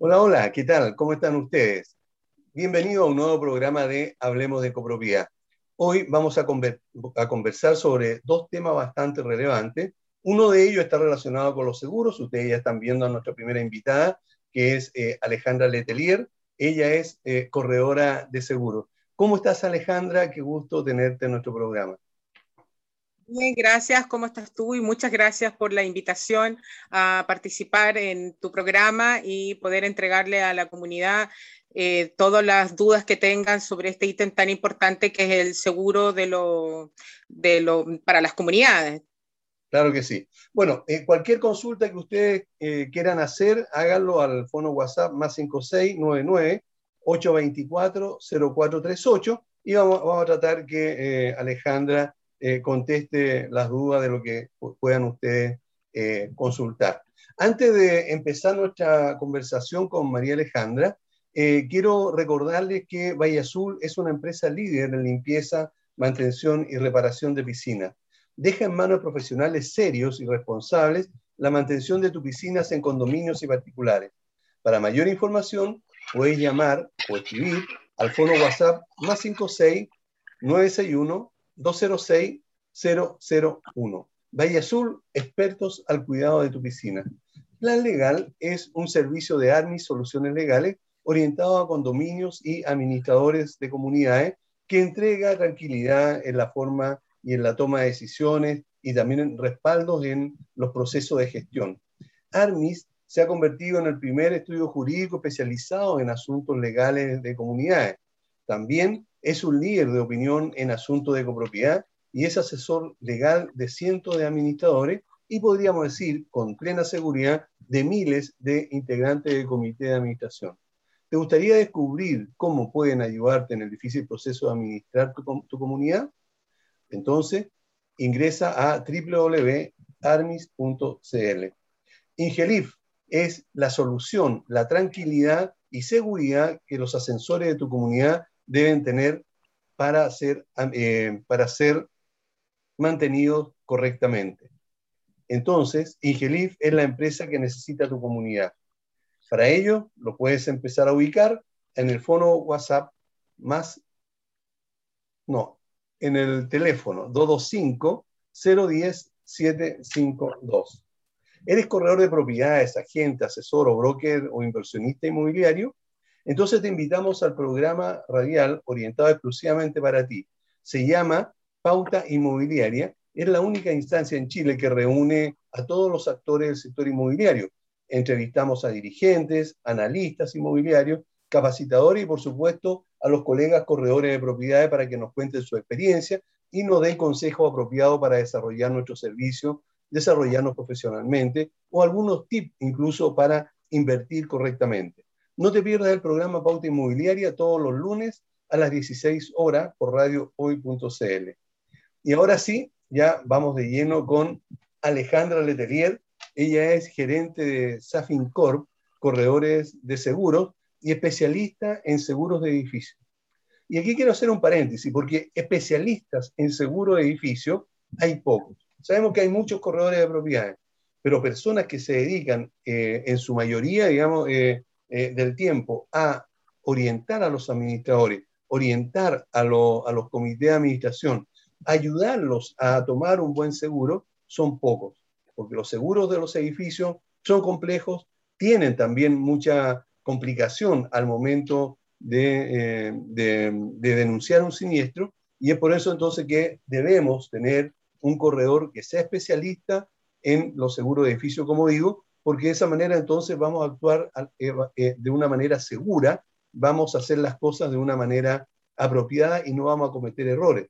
Hola, hola, ¿qué tal? ¿Cómo están ustedes? Bienvenido a un nuevo programa de Hablemos de Copropiedad. Hoy vamos a, conversar sobre dos temas bastante relevantes. Uno de ellos está relacionado con los seguros. Ustedes ya están viendo a nuestra primera invitada, que es eh, Alejandra Letelier. Ella es eh, corredora de seguros. ¿Cómo estás, Alejandra? Qué gusto tenerte en nuestro programa. Bien, gracias. ¿Cómo estás tú? Y muchas gracias por la invitación a participar en tu programa y poder entregarle a la comunidad eh, todas las dudas que tengan sobre este ítem tan importante que es el seguro de lo, para las comunidades. Claro que sí. Bueno, eh, cualquier consulta que ustedes eh, quieran hacer, háganlo al fono WhatsApp más 5699 824 0438 y vamos a tratar que Alejandra eh, conteste las dudas de lo que puedan ustedes eh, consultar. Antes de empezar nuestra conversación con María Alejandra, eh, quiero recordarles que Valle Azul es una empresa líder en limpieza, mantención y reparación de piscinas. Deja en manos profesionales serios y responsables la mantención de tus piscinas en condominios y particulares. Para mayor información, puedes llamar o escribir al fono WhatsApp más 56 961 206-001. Valle Azul, expertos al cuidado de tu piscina. Plan Legal es un servicio de ARMI Soluciones Legales orientado a condominios y administradores de comunidades que entrega tranquilidad en la forma y en la toma de decisiones y también en respaldos en los procesos de gestión. ARMIS se ha convertido en el primer estudio jurídico especializado en asuntos legales de comunidades. También es un líder de opinión en asuntos de copropiedad y es asesor legal de cientos de administradores y podríamos decir con plena seguridad de miles de integrantes del comité de administración. ¿Te gustaría descubrir cómo pueden ayudarte en el difícil proceso de administrar tu, comunidad? Entonces, ingresa a www.armis.cl. Ingelif es la solución, la tranquilidad y seguridad que los ascensores de tu comunidad deben tener para ser, eh, para ser mantenidos correctamente. Entonces, Ingelif es la empresa que necesita tu comunidad. Para ello, lo puedes empezar a ubicar en el fono WhatsApp más, no, en el teléfono 225-010-752. ¿Eres corredor de propiedades, agente, asesor o broker o inversionista inmobiliario? Entonces te invitamos al programa radial orientado exclusivamente para ti. Se llama Pauta Inmobiliaria. Es la única instancia en Chile que reúne a todos los actores del sector inmobiliario. Entrevistamos a dirigentes, analistas inmobiliarios, capacitadores y, por supuesto, a los colegas corredores de propiedades para que nos cuenten su experiencia y nos den consejos apropiados para desarrollar nuestro servicio, desarrollarnos profesionalmente o algunos tips incluso para invertir correctamente. No te pierdas el programa Pauta Inmobiliaria todos los lunes a las 16 horas por radiohoy.cl. Y ahora sí, ya vamos de lleno con Alejandra Letelier. Ella es gerente de Safin Corp, corredores de seguros y especialista en seguros de edificio. Y aquí quiero hacer un paréntesis, porque especialistas en seguros de edificio hay pocos. Sabemos que hay muchos corredores de propiedades, pero personas que se dedican eh, en su mayoría, digamos, eh, eh, del tiempo a orientar a los administradores, orientar a, los comités de administración, ayudarlos a tomar un buen seguro, son pocos, porque los seguros de los edificios son complejos, tienen también mucha complicación al momento de, eh, denunciar un siniestro, y es por eso entonces que debemos tener un corredor que sea especialista en los seguros de edificio, como digo, porque de esa manera entonces vamos a actuar eh, eh, de una manera segura, vamos a hacer las cosas de una manera apropiada y no vamos a cometer errores.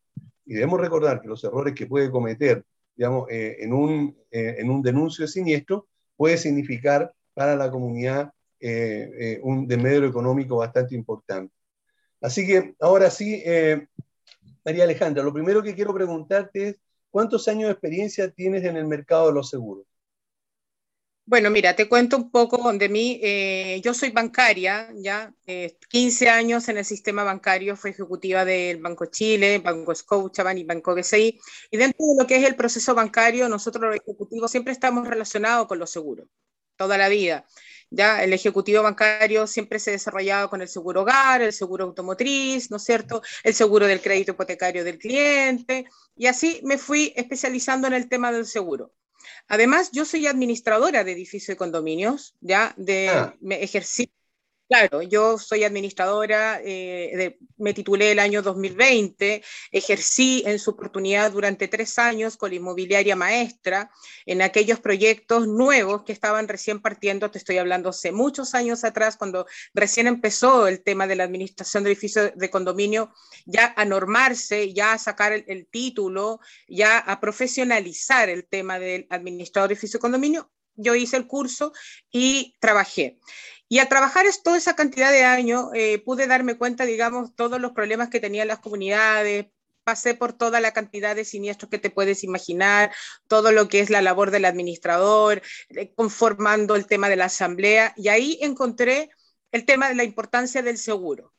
Y debemos recordar que los errores que puede cometer, digamos, eh, en, un, en un denuncio de siniestro puede significar para la comunidad un desmedro económico bastante importante. Así que ahora sí, María Alejandra, lo primero que quiero preguntarte es, ¿cuántos años de experiencia tienes en el mercado de los seguros? Bueno, mira, te cuento un poco de mí. Eh, yo soy bancaria, ya 15 eh, años en el sistema bancario, fui ejecutiva del Banco Chile, Banco Scotiabank y Banco BCI. Y dentro de lo que es el proceso bancario, nosotros los ejecutivos siempre estamos relacionados con los seguros, toda la vida. Ya el ejecutivo bancario siempre se desarrollaba con el seguro hogar, el seguro automotriz, ¿no es cierto? El seguro del crédito hipotecario del cliente, y así me fui especializando en el tema del seguro. Además, yo soy administradora de edificios y condominios, ya de ah. me ejercí Claro, yo soy administradora, eh, me titulé el año 2020, ejercí en su oportunidad durante tres años con la inmobiliaria maestra en aquellos proyectos nuevos que estaban recién partiendo, te estoy hablando hace muchos años atrás, cuando recién empezó el tema de la administración de edificios de condominio, ya a normarse, ya a sacar el, el título, ya a profesionalizar el tema del administrador de edificio de condominio, yo hice el curso y trabajé. Y al trabajar toda esa cantidad de años, eh, pude darme cuenta, digamos, todos los problemas que tenían las comunidades, pasé por toda la cantidad de siniestros que te puedes imaginar, todo lo que es la labor del administrador, eh, conformando el tema de la asamblea, y ahí encontré el tema de la importancia del seguro.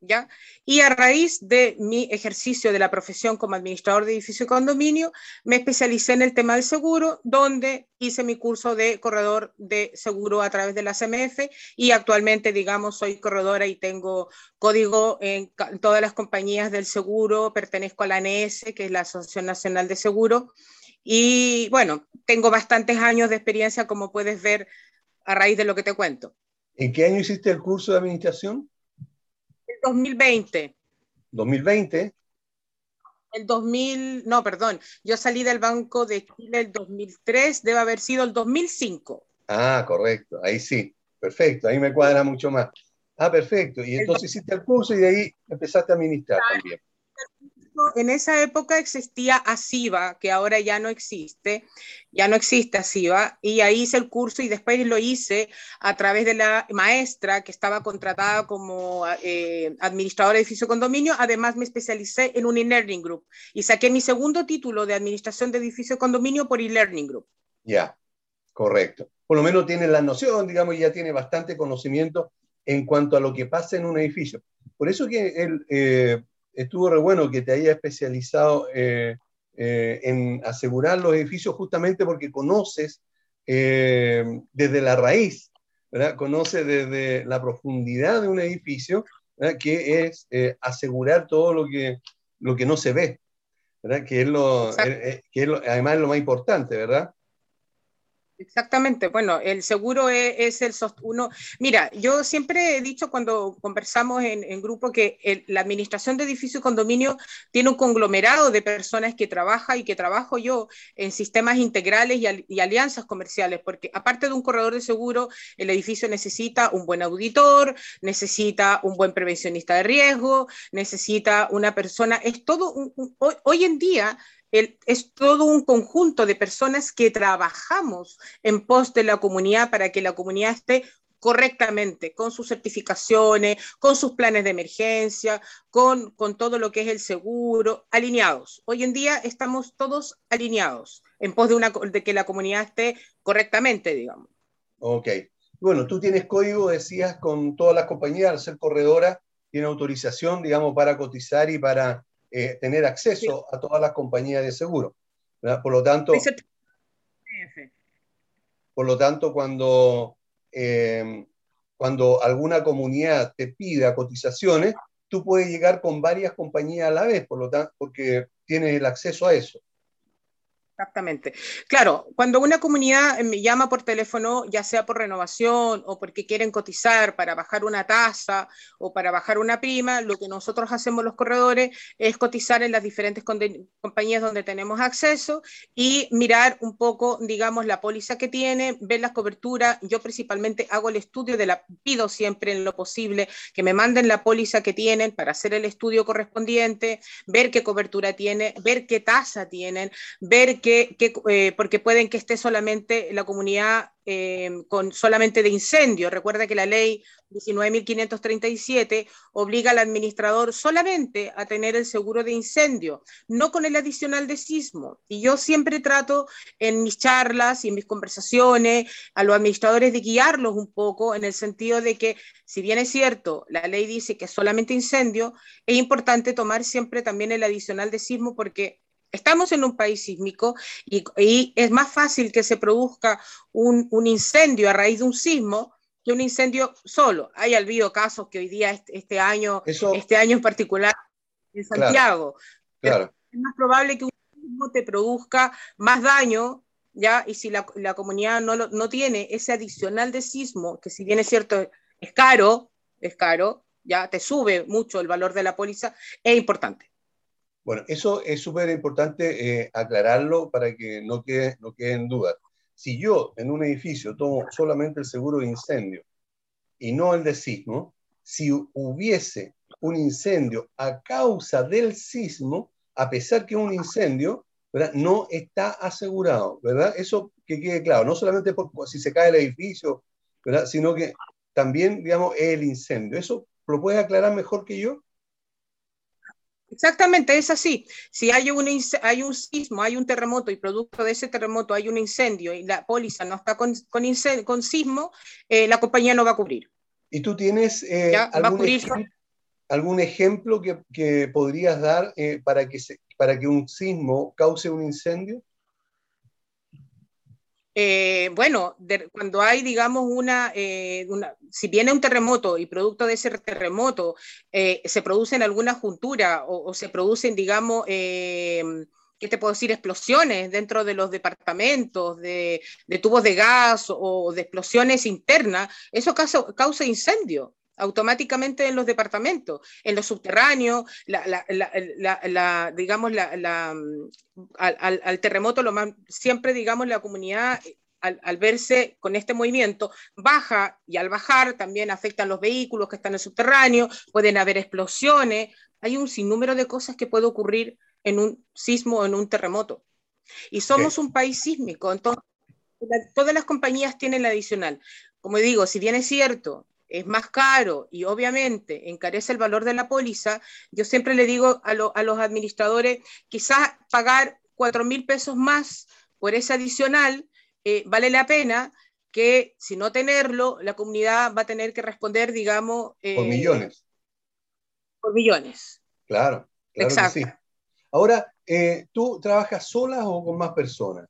¿Ya? Y a raíz de mi ejercicio de la profesión como administrador de edificio y condominio, me especialicé en el tema del seguro, donde hice mi curso de corredor de seguro a través de la CMF y actualmente, digamos, soy corredora y tengo código en todas las compañías del seguro, pertenezco a la ANS, que es la Asociación Nacional de Seguro, y bueno, tengo bastantes años de experiencia, como puedes ver a raíz de lo que te cuento. ¿En qué año hiciste el curso de administración? 2020. ¿2020? El 2000, no, perdón, yo salí del Banco de Chile el 2003, debe haber sido el 2005. Ah, correcto, ahí sí, perfecto, ahí me cuadra mucho más. Ah, perfecto, y entonces hiciste el curso y de ahí empezaste a administrar también en esa época existía ASIVA, que ahora ya no existe, ya no existe ASIVA, y ahí hice el curso y después lo hice a través de la maestra que estaba contratada como eh, administradora de edificio condominio, además me especialicé en un e-learning group y saqué mi segundo título de administración de edificio condominio por e-learning group. Ya, correcto. Por lo menos tiene la noción, digamos, y ya tiene bastante conocimiento en cuanto a lo que pasa en un edificio. Por eso que el, eh, estuvo re bueno que te haya especializado eh, eh, en asegurar los edificios justamente porque conoces eh, desde la raíz, ¿verdad? conoces desde la profundidad de un edificio, que es asegurar todo lo que, lo que no se ve, ¿verdad? Que, es lo, que es lo, además es lo más importante, ¿verdad? Exactamente, bueno, el seguro e, es, el uno. Mira, yo siempre he dicho cuando conversamos en, grupo que la administración de edificio y condominio tiene un conglomerado de personas que trabaja y que trabajo yo en sistemas integrales y, alianzas comerciales, porque aparte de un corredor de seguro, el edificio necesita un buen auditor, necesita un buen prevencionista de riesgo, necesita una persona, es todo, hoy en día es todo un conjunto de personas que trabajamos en pos de la comunidad para que la comunidad esté correctamente, con sus certificaciones, con sus planes de emergencia, con, con todo lo que es el seguro, alineados. Hoy en día estamos todos alineados en pos de, una, de que la comunidad esté correctamente, digamos. Ok. Bueno, tú tienes código, decías, con todas las compañías, al ser corredora, tiene autorización, digamos, para cotizar y para eh, tener acceso a todas las compañías de seguro. Por lo tanto, por lo tanto cuando, eh, cuando alguna comunidad te pida cotizaciones, tú puedes llegar con varias compañías a la vez, por lo tanto, porque tienes el acceso a eso. Exactamente. Claro, cuando una comunidad me llama por teléfono, ya sea por renovación o porque quieren cotizar para bajar una tasa o para bajar una prima, lo que nosotros hacemos los corredores es cotizar en las diferentes compañías donde tenemos acceso y mirar un poco, digamos, la póliza que tiene, ver las coberturas. Yo principalmente hago el estudio de la, pido siempre en lo posible que me manden la póliza que tienen para hacer el estudio correspondiente, ver qué cobertura tiene, ver qué tasa tienen, ver qué eh, porque pueden que esté solamente la comunidad eh, con solamente de incendio. Recuerda que la ley 19.537 obliga al administrador solamente a tener el seguro de incendio, no con el adicional de sismo. Y yo siempre trato en mis charlas y en mis conversaciones a los administradores de guiarlos un poco en el sentido de que, si bien es cierto, la ley dice que solamente incendio, es importante tomar siempre también el adicional de sismo porque Estamos en un país sísmico y, es más fácil que se produzca un, incendio a raíz de un sismo que un incendio solo. Hay habido casos que hoy día, este, este año, este año en particular, en Santiago, claro, es más probable que un sismo te produzca más daño, ¿ya? Y si la, la comunidad no, no tiene ese adicional de sismo, que si bien es cierto, es caro, es caro, ya te sube mucho el valor de la póliza, es importante. Bueno, eso es súper importante eh, aclararlo para que no quede, no quede en duda. Si yo en un edificio tomo solamente el seguro de incendio y no el de sismo, si hubiese un incendio a causa del sismo, a pesar que un incendio ¿verdad? no está asegurado, ¿verdad? Eso que quede claro, no solamente por, si se cae el edificio, ¿verdad? sino que también, digamos, el incendio. ¿Eso lo puedes aclarar mejor que yo? Exactamente, es así. Si hay un, hay un sismo, hay un terremoto y producto de ese terremoto hay un incendio y la póliza no está con, con, con sismo, eh, la compañía no va a cubrir. ¿Y tú tienes eh, algún, ejemplo, algún, ejemplo que, que podrías dar eh, para, que se, para que un sismo cause un incendio? Eh, bueno, cuando hay, digamos, eh, una, si viene un terremoto y producto de ese terremoto eh, se producen alguna juntura o, se producen, digamos, ¿qué te puedo decir? Explosiones dentro de los departamentos, de, tubos de gas o de explosiones internas, eso causa, causa incendio automáticamente en los departamentos, en los subterráneos, la, digamos, al, terremoto, lo más, siempre, digamos, la comunidad, al, verse con este movimiento, baja y al bajar también afectan los vehículos que están en el subterráneo, pueden haber explosiones, hay un sinnúmero de cosas que puede ocurrir en un sismo o en un terremoto. Y somos un país sísmico, entonces todas las compañías tienen la adicional. Como digo, si bien es cierto, es más caro y obviamente encarece el valor de la póliza, yo siempre le digo a, los administradores, quizás pagar cuatro mil pesos más por ese adicional eh, vale la pena que si no tenerlo, la comunidad va a tener que responder, digamos... Eh, por millones. Por millones. Claro, claro Exacto. Ahora, eh, ¿tú trabajas sola o con más personas?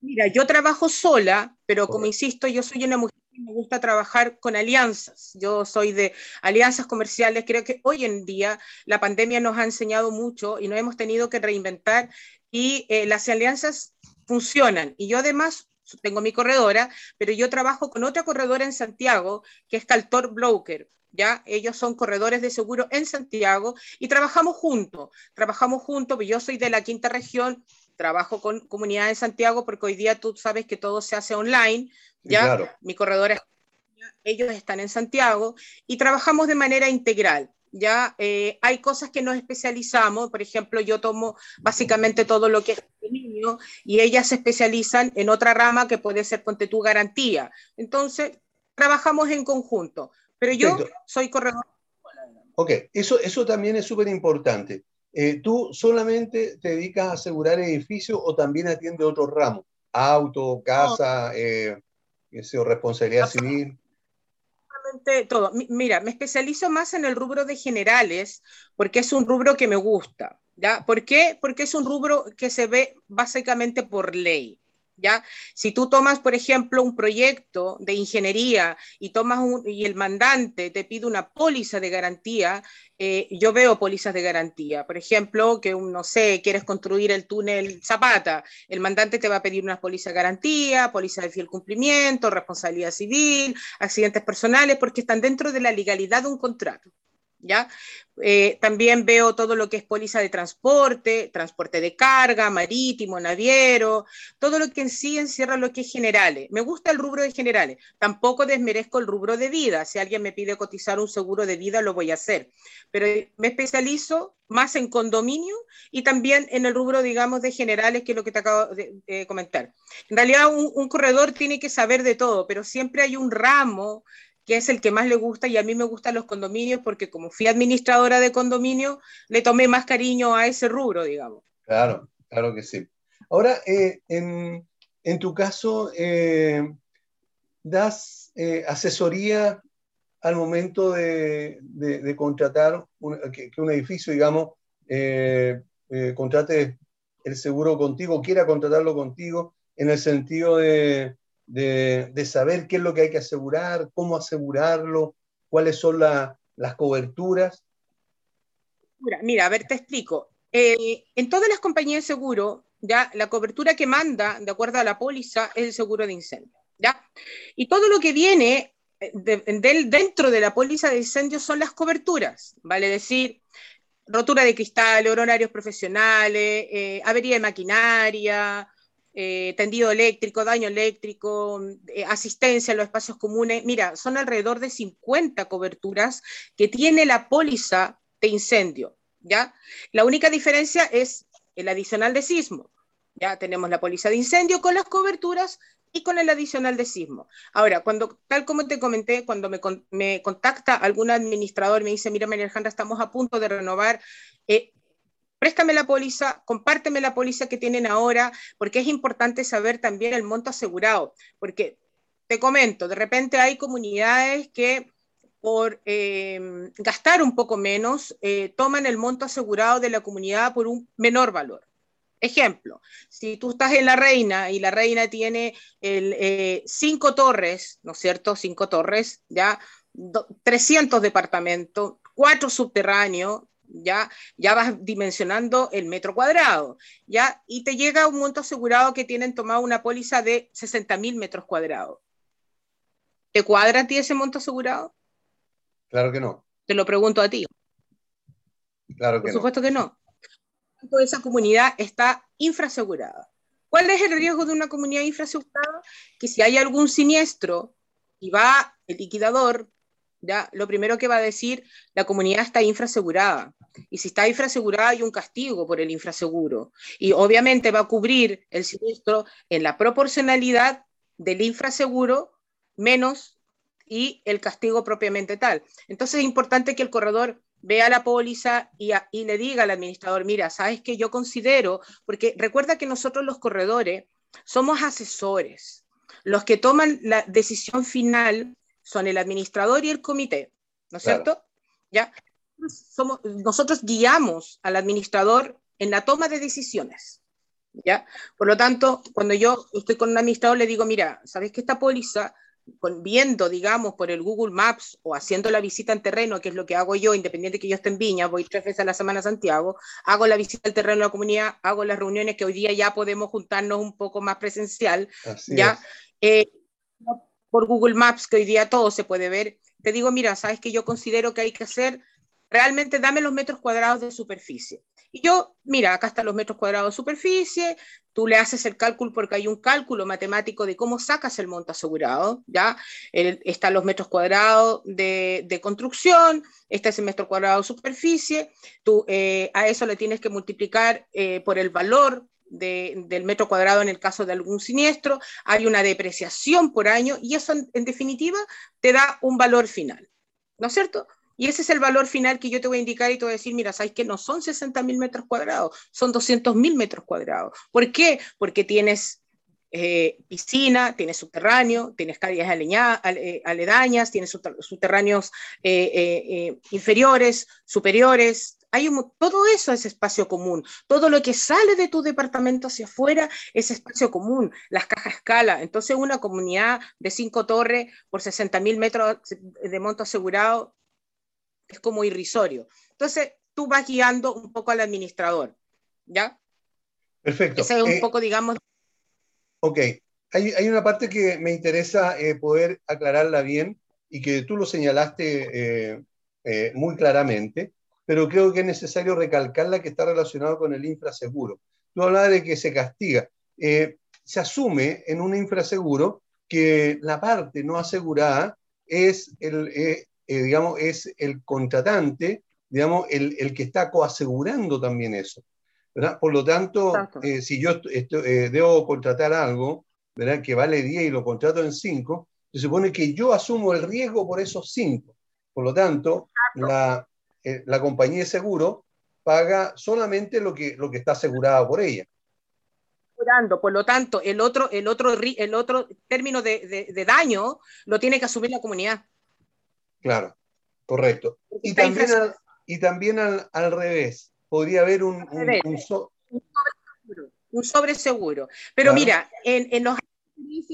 Mira, yo trabajo sola, pero como insisto, yo soy una mujer me gusta trabajar con alianzas. Yo soy de alianzas comerciales. Creo que hoy en día la pandemia nos ha enseñado mucho y nos hemos tenido que reinventar y eh, las alianzas funcionan. Y yo además tengo mi corredora, pero yo trabajo con otra corredora en Santiago, que es Caltor Broker. ¿Ya? Ellos son corredores de seguro en Santiago y trabajamos juntos, trabajamos juntos, yo soy de la quinta región, trabajo con comunidad en Santiago porque hoy día tú sabes que todo se hace online, ¿ya? Mi corredor es, ellos están en Santiago y trabajamos de manera integral. Ya eh, hay cosas que nos especializamos, por ejemplo, yo tomo básicamente todo lo que es niño y ellas se especializan en otra rama que puede ser ponte tu garantía. Entonces, trabajamos en conjunto, pero yo soy corredor. Ok, eso, eso también es súper importante. Eh, ¿Tú solamente te dedicas a asegurar edificios o también atiendes otros ramos? Auto, casa, eh, responsabilidad civil. Todo. Mira, me especializo más en el rubro de generales porque es un rubro que me gusta. ¿ya? ¿Por qué? Porque es un rubro que se ve básicamente por ley. ¿Ya? Si tú tomas, por ejemplo, un proyecto de ingeniería y tomas y el mandante te pide una póliza de garantía, eh, yo veo pólizas de garantía. Por ejemplo, que, no sé, quieres construir el túnel Zapata, el mandante te va a pedir una póliza de garantía, póliza de fiel cumplimiento, responsabilidad civil, accidentes personales, porque están dentro de la legalidad de un contrato. ¿Ya? Eh, también veo todo lo que es póliza de transporte, transporte de carga, marítimo, naviero, todo lo que en sí encierra lo que es generales. Me gusta el rubro de generales. Tampoco desmerezco el rubro de vida. Si alguien me pide cotizar un seguro de vida, lo voy a hacer. Pero me especializo más en condominio y también en el rubro, digamos, de generales, que es lo que te acabo de, comentar. En realidad, un corredor tiene que saber de todo, pero siempre hay un ramo que es el que más le gusta y a mí me gustan los condominios porque como fui administradora de condominio, le tomé más cariño a ese rubro, digamos. Claro, claro que sí. Ahora, eh, en, en, tu caso, eh, ¿das eh, asesoría al momento de, de, contratar que, un edificio, digamos, contrate el seguro contigo, quiera contratarlo contigo, en el sentido de de, saber qué es lo que hay que asegurar, cómo asegurarlo, cuáles son las coberturas? Mira, a ver, te explico. En todas las compañías de seguro, ya la cobertura que manda, de acuerdo a la póliza, es el seguro de incendio. ¿ya? Y todo lo que viene eh, dentro de la póliza de incendio son las coberturas, vale decir, rotura de cristal, horarios profesionales, eh, avería de maquinaria, eh, tendido eléctrico, daño eléctrico, asistencia en los espacios comunes. Mira, son alrededor de 50 coberturas que tiene la póliza de incendio, ¿ya? La única diferencia es el adicional de sismo. Ya tenemos la póliza de incendio con las coberturas y con el adicional de sismo. Ahora, cuando, tal como te comenté, cuando me, me contacta algún administrador, me dice, mira, María Alejandra, estamos a punto de renovar, eh, préstame la póliza, compárteme la póliza que tienen ahora, porque es importante saber también el monto asegurado, porque te comento, de repente hay comunidades que por eh, gastar un poco menos, eh, toman el monto asegurado de la comunidad por un menor valor. Ejemplo, si tú estás en la reina y la reina tiene el, eh, cinco torres, ¿no es cierto? Cinco torres, ya, 300 departamentos, cuatro subterráneos, ya, ya vas dimensionando el metro cuadrado, ya, y te llega un monto asegurado que tienen tomado una póliza de 60 mil metros cuadrados. ¿Te cuadra a ti ese monto asegurado? Claro que no. Te lo pregunto a ti. Claro que Por supuesto que no esa comunidad está infrasegurada. ¿Cuál es el riesgo de una comunidad infrasegurada? Que si hay algún siniestro y va el liquidador, ya lo primero que va a decir, la comunidad está infrasegurada. Y si está infrasegurada hay un castigo por el infraseguro. Y obviamente va a cubrir el siniestro en la proporcionalidad del infraseguro menos y el castigo propiamente tal. Entonces es importante que el corredor vea la póliza y, le diga al administrador, mira, sabes que yo considero, porque recuerda que nosotros los corredores somos asesores. Los que toman la decisión final son el administrador y el comité, ¿no es cierto? ¿Ya? Somos, nosotros guiamos al administrador en la toma de decisiones. ¿Ya? Por lo tanto, cuando yo estoy con un administrador, le digo, mira, ¿sabes que esta póliza viendo, digamos, por el Google Maps o haciendo la visita en terreno, que es lo que hago yo, independiente que yo esté en Viña, voy tres veces a la semana a Santiago, hago la visita al terreno de la comunidad, hago las reuniones que hoy día ya podemos juntarnos un poco más presencial, ya. Eh, por Google Maps, que hoy día todo se puede ver, te digo, mira, sabes que yo considero que hay que hacer, realmente dame los metros cuadrados de superficie. Y yo, mira, acá están los metros cuadrados de superficie, tú le haces el cálculo porque hay un cálculo matemático de cómo sacas el monto asegurado, ¿ya? están los metros cuadrados de, construcción, este es el metro cuadrado de superficie, tú eh, a eso le tienes que multiplicar eh, por el valor del metro cuadrado en el caso de algún siniestro, hay una depreciación por año y eso en definitiva te da un valor final, ¿no es cierto? Y ese es el valor final que yo te voy a indicar y te voy a decir, mira, sabes que no son 60 mil metros cuadrados, son 200 mil metros cuadrados. ¿Por qué? Porque tienes eh, piscina, tienes subterráneo, tienes calles eh, aledañas, tienes subterráneos eh, inferiores, superiores. Hay todo eso es espacio común. Todo lo que sale de tu departamento hacia afuera es espacio común. Las cajas escala. Entonces, una comunidad de cinco torres por 60 mil metros de monto asegurado es como irrisorio. Entonces, tú vas guiando un poco al administrador, ¿ya? Perfecto. Ese es un eh, poco, digamos... Ok, hay, hay, una parte que me interesa eh, poder aclararla bien y que tú lo señalaste eh, muy claramente, pero creo que es necesario recalcarla que está relacionado con el infraseguro. Tú hablabas de que se castiga. se asume en un infraseguro que la parte no asegurada es el, eh, digamos, es el contratante, digamos, el, el, que está coasegurando también eso. ¿verdad? Por lo tanto, eh, si yo eh, debo contratar algo ¿verdad? que vale 10 y lo contrato en 5, se supone que yo asumo el riesgo por esos 5. Por lo tanto, la, la, compañía de seguro paga solamente lo que, lo que está asegurado por ella. Por lo tanto, el otro, el otro, el otro término de, de, de daño lo tiene que asumir la comunidad. Claro, correcto. Y también, al, y también al, al revés, podría haber un, un, un, un sobreseguro. Pero mira, en, en, los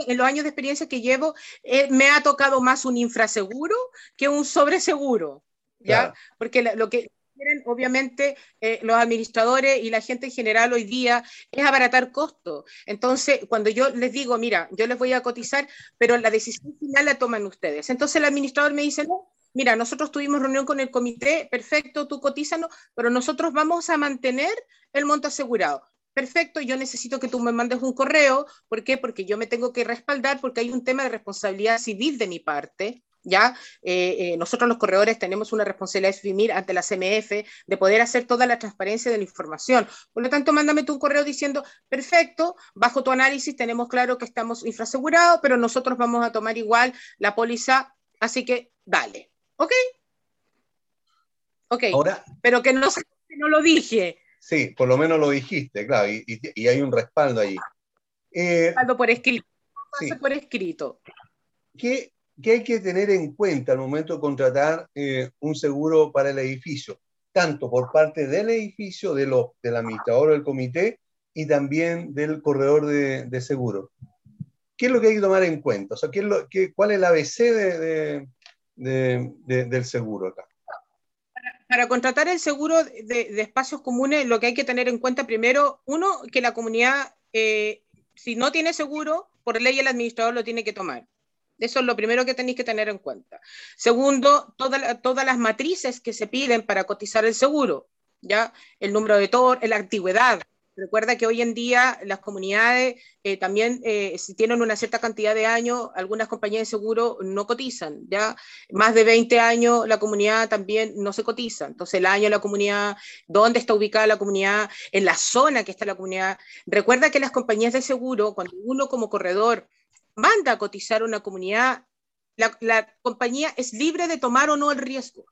en los años de experiencia que llevo, eh, me ha tocado más un infraseguro que un sobreseguro, ¿ya? Porque lo que quieren, obviamente, eh, los administradores y la gente en general hoy día es abaratar costos. Entonces, cuando yo les digo, mira, yo les voy a cotizar, pero la decisión final la toman ustedes. Entonces, el administrador me dice, no, mira, nosotros tuvimos reunión con el comité, perfecto, tú cotízanos, pero nosotros vamos a mantener el monto asegurado. Perfecto, yo necesito que tú me mandes un correo. ¿Por qué? Porque yo me tengo que respaldar porque hay un tema de responsabilidad civil de mi parte. ¿Ya? Eh, eh, nosotros los corredores tenemos una responsabilidad civil ante la CMF de poder hacer toda la transparencia de la información. Por lo tanto, mándame tú un correo diciendo, perfecto, bajo tu análisis tenemos claro que estamos infrasegurados, pero nosotros vamos a tomar igual la póliza, así que dale. ¿Ok? Ok. Ahora, pero que no, que no lo dije. Sí, por lo menos lo dijiste, claro, y, hay un respaldo ahí. Eh, respaldo por escrito. por escrito. ¿Qué, hay que tener en cuenta al momento de contratar eh, un seguro para el edificio? Tanto por parte del edificio, de lo, del administrador del comité y también del corredor de, seguro. ¿Qué es lo que hay que tomar en cuenta? O sea, ¿qué es lo, qué, ¿cuál es el ABC de, del seguro acá? Para, contratar el seguro de, espacios comunes, lo que hay que tener en cuenta primero, uno, que la comunidad, eh, si no tiene seguro, por ley el administrador lo tiene que tomar. Eso es lo primero que tenéis que tener en cuenta. Segundo, todas las matrices que se piden para cotizar el seguro, ¿ya? El número de TOR, la antigüedad, Recuerda que hoy en día las comunidades eh, también, eh, si tienen una cierta cantidad de años, algunas compañías de seguro no cotizan, ¿ya? Más de 20 años la comunidad también no se cotiza. Entonces, el año, la comunidad, dónde está ubicada la comunidad, en la zona que está la comunidad. Recuerda que las compañías de seguro, cuando uno como corredor manda a cotizar una comunidad, la compañía es libre de tomar o no el riesgo.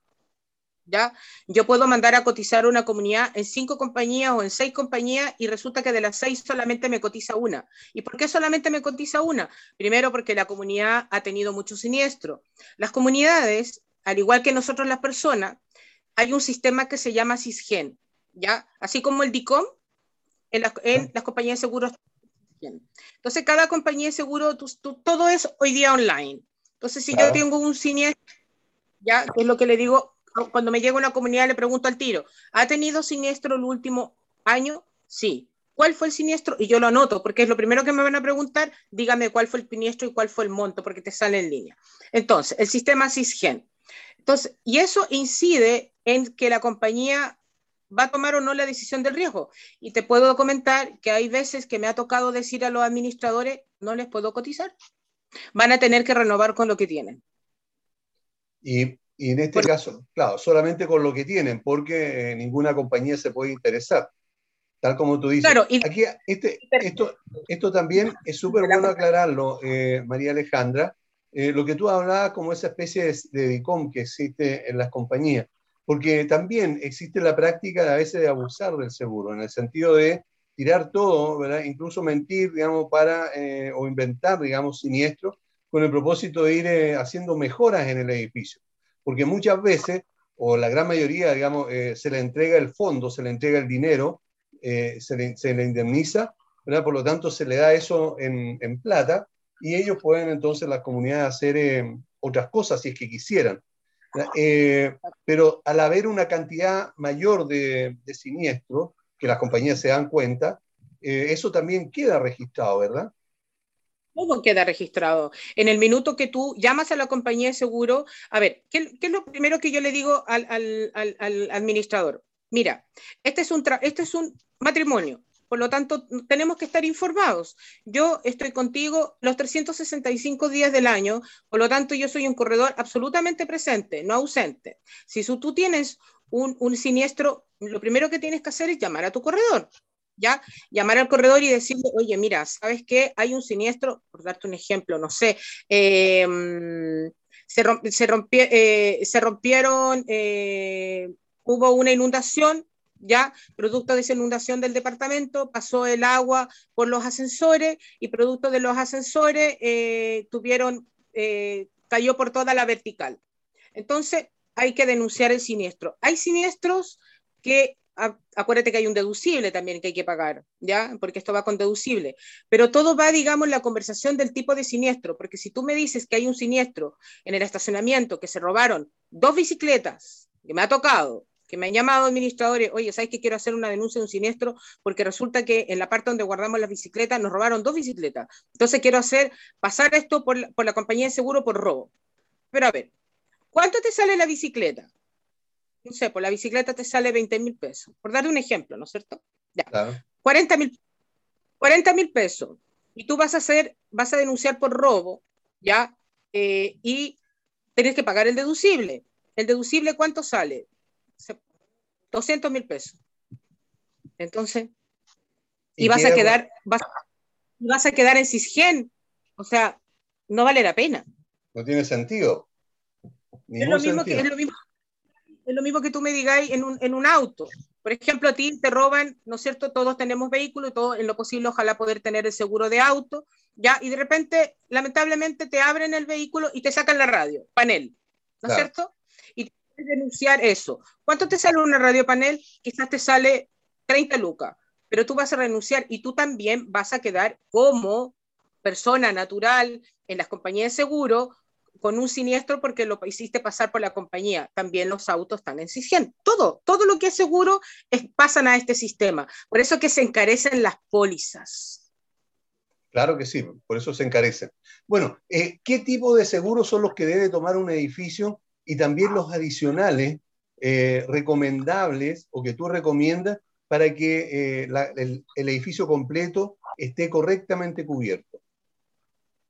¿ya? Yo puedo mandar a cotizar una comunidad en cinco compañías o en seis compañías y resulta que de las seis solamente me cotiza una. ¿Y por qué solamente me cotiza una? Primero porque la comunidad ha tenido mucho siniestro. Las comunidades, al igual que nosotros las personas, hay un sistema que se llama CISGEN, ¿ya? Así como el DICOM, en, las compañías de seguros. Entonces, cada compañía de seguro, todo es hoy día online. Entonces, si yo tengo un siniestro, ya, es lo que le digo, cuando me llega una comunidad le pregunto al tiro, ¿ha tenido siniestro el último año? Sí. ¿Cuál fue el siniestro? Y yo lo anoto, porque es lo primero que me van a preguntar, dígame cuál fue el siniestro y cuál fue el monto, porque te sale en línea. Entonces, el sistema SISGEN. Entonces, y eso incide en que la compañía va a tomar o no la decisión del riesgo. Y te puedo comentar que hay veces que me ha tocado decir a los administradores, no les puedo cotizar. Van a tener que renovar con lo que tienen. Y y en este caso, claro, solamente con lo que tienen, porque eh, ninguna compañía se puede interesar. Tal como tú dices. Claro, Aquí, este, esto, esto también es súper bueno aclararlo, eh, María Alejandra. Eh, lo que tú hablabas como esa especie de, DICOM que existe en las compañías, porque también existe la práctica a veces de abusar del seguro, en el sentido de tirar todo, ¿verdad? incluso mentir, digamos, para, o inventar, digamos, siniestros, con el propósito de ir haciendo mejoras en el edificio porque muchas veces, o la gran mayoría, digamos, eh, se le entrega el fondo, se le entrega el dinero, eh, se, le, indemniza, ¿verdad? por lo tanto se le da eso en, plata y ellos pueden entonces las comunidades hacer eh, otras cosas si es que quisieran. Pero al haber una cantidad mayor de, de siniestros, que las compañías se dan cuenta, eso también queda registrado, ¿verdad? todo queda registrado. En el minuto que tú llamas a la compañía de seguro, a ver, ¿qué, es lo primero que yo le digo al, administrador? Mira, este es, un este es un matrimonio, por lo tanto, tenemos que estar informados. Yo estoy contigo los 365 días del año, por lo tanto, yo soy un corredor absolutamente presente, no ausente. Si tú tienes un, un siniestro, lo primero que tienes que hacer es llamar a tu corredor. ¿ya? Llamar al corredor y decirle, oye, mira, ¿sabes qué? Hay un siniestro, por darte un ejemplo, no sé, em, se, eh, se, rompieron, eh, hubo una inundación, ¿ya? Producto de esa inundación del departamento, pasó el agua por los ascensores y producto de los ascensores eh, tuvieron, cayó por toda la vertical. Entonces, hay que denunciar el siniestro. Hay siniestros que acuérdate que hay un deducible también que hay que pagar, ¿ya? Porque esto va con deducible. Pero todo va, digamos, en la conversación del tipo de siniestro, porque si tú me dices que hay un siniestro en el estacionamiento que se robaron dos bicicletas, que me ha tocado, que me han llamado administradores, oye, ¿sabes que quiero hacer una denuncia de un siniestro? Porque resulta que en la parte donde guardamos las bicicletas nos robaron dos bicicletas. Entonces quiero hacer, pasar esto por por la compañía de seguro por robo. Pero a ver, ¿cuánto te sale la bicicleta? no sé, por la bicicleta te sale 20 mil pesos, por darle un ejemplo, ¿no es cierto? Ya. 40 mil 40 mil pesos. Y tú vas a hacer, vas a denunciar por robo, ¿ya? Eh, y tienes que pagar el deducible. ¿El deducible cuánto sale? 200 mil pesos. Entonces, y, vas a quedar, vas, vas a quedar en Cisgen. O sea, no vale la pena. No tiene sentido. Es lo, mismo Que, es lo mismo es lo mismo que tú me digáis en un, en un auto. Por ejemplo, a ti te roban, ¿no es cierto? Todos tenemos vehículos y todo en lo posible ojalá poder tener el seguro de auto, ¿ya? Y de repente, lamentablemente, te abren el vehículo y te sacan la radio, panel, ¿no es cierto? Eso. ¿Cuánto te sale una radio panel? Quizás te sale 30 lucas, pero tú vas a renunciar y tú también vas a quedar como persona natural en las compañías de seguro con un siniestro porque lo hiciste pasar por la compañía. También los autos están en SISGEN. Todo, todo lo que es seguro es, pasan a este sistema. Por eso que se encarecen las pólizas. Claro que sí, por eso se encarecen. Bueno, eh, ¿qué tipo de seguros son los que debe tomar un edificio y también los adicionales eh, recomendables o que tú recomiendas para que eh, el edificio completo esté correctamente cubierto?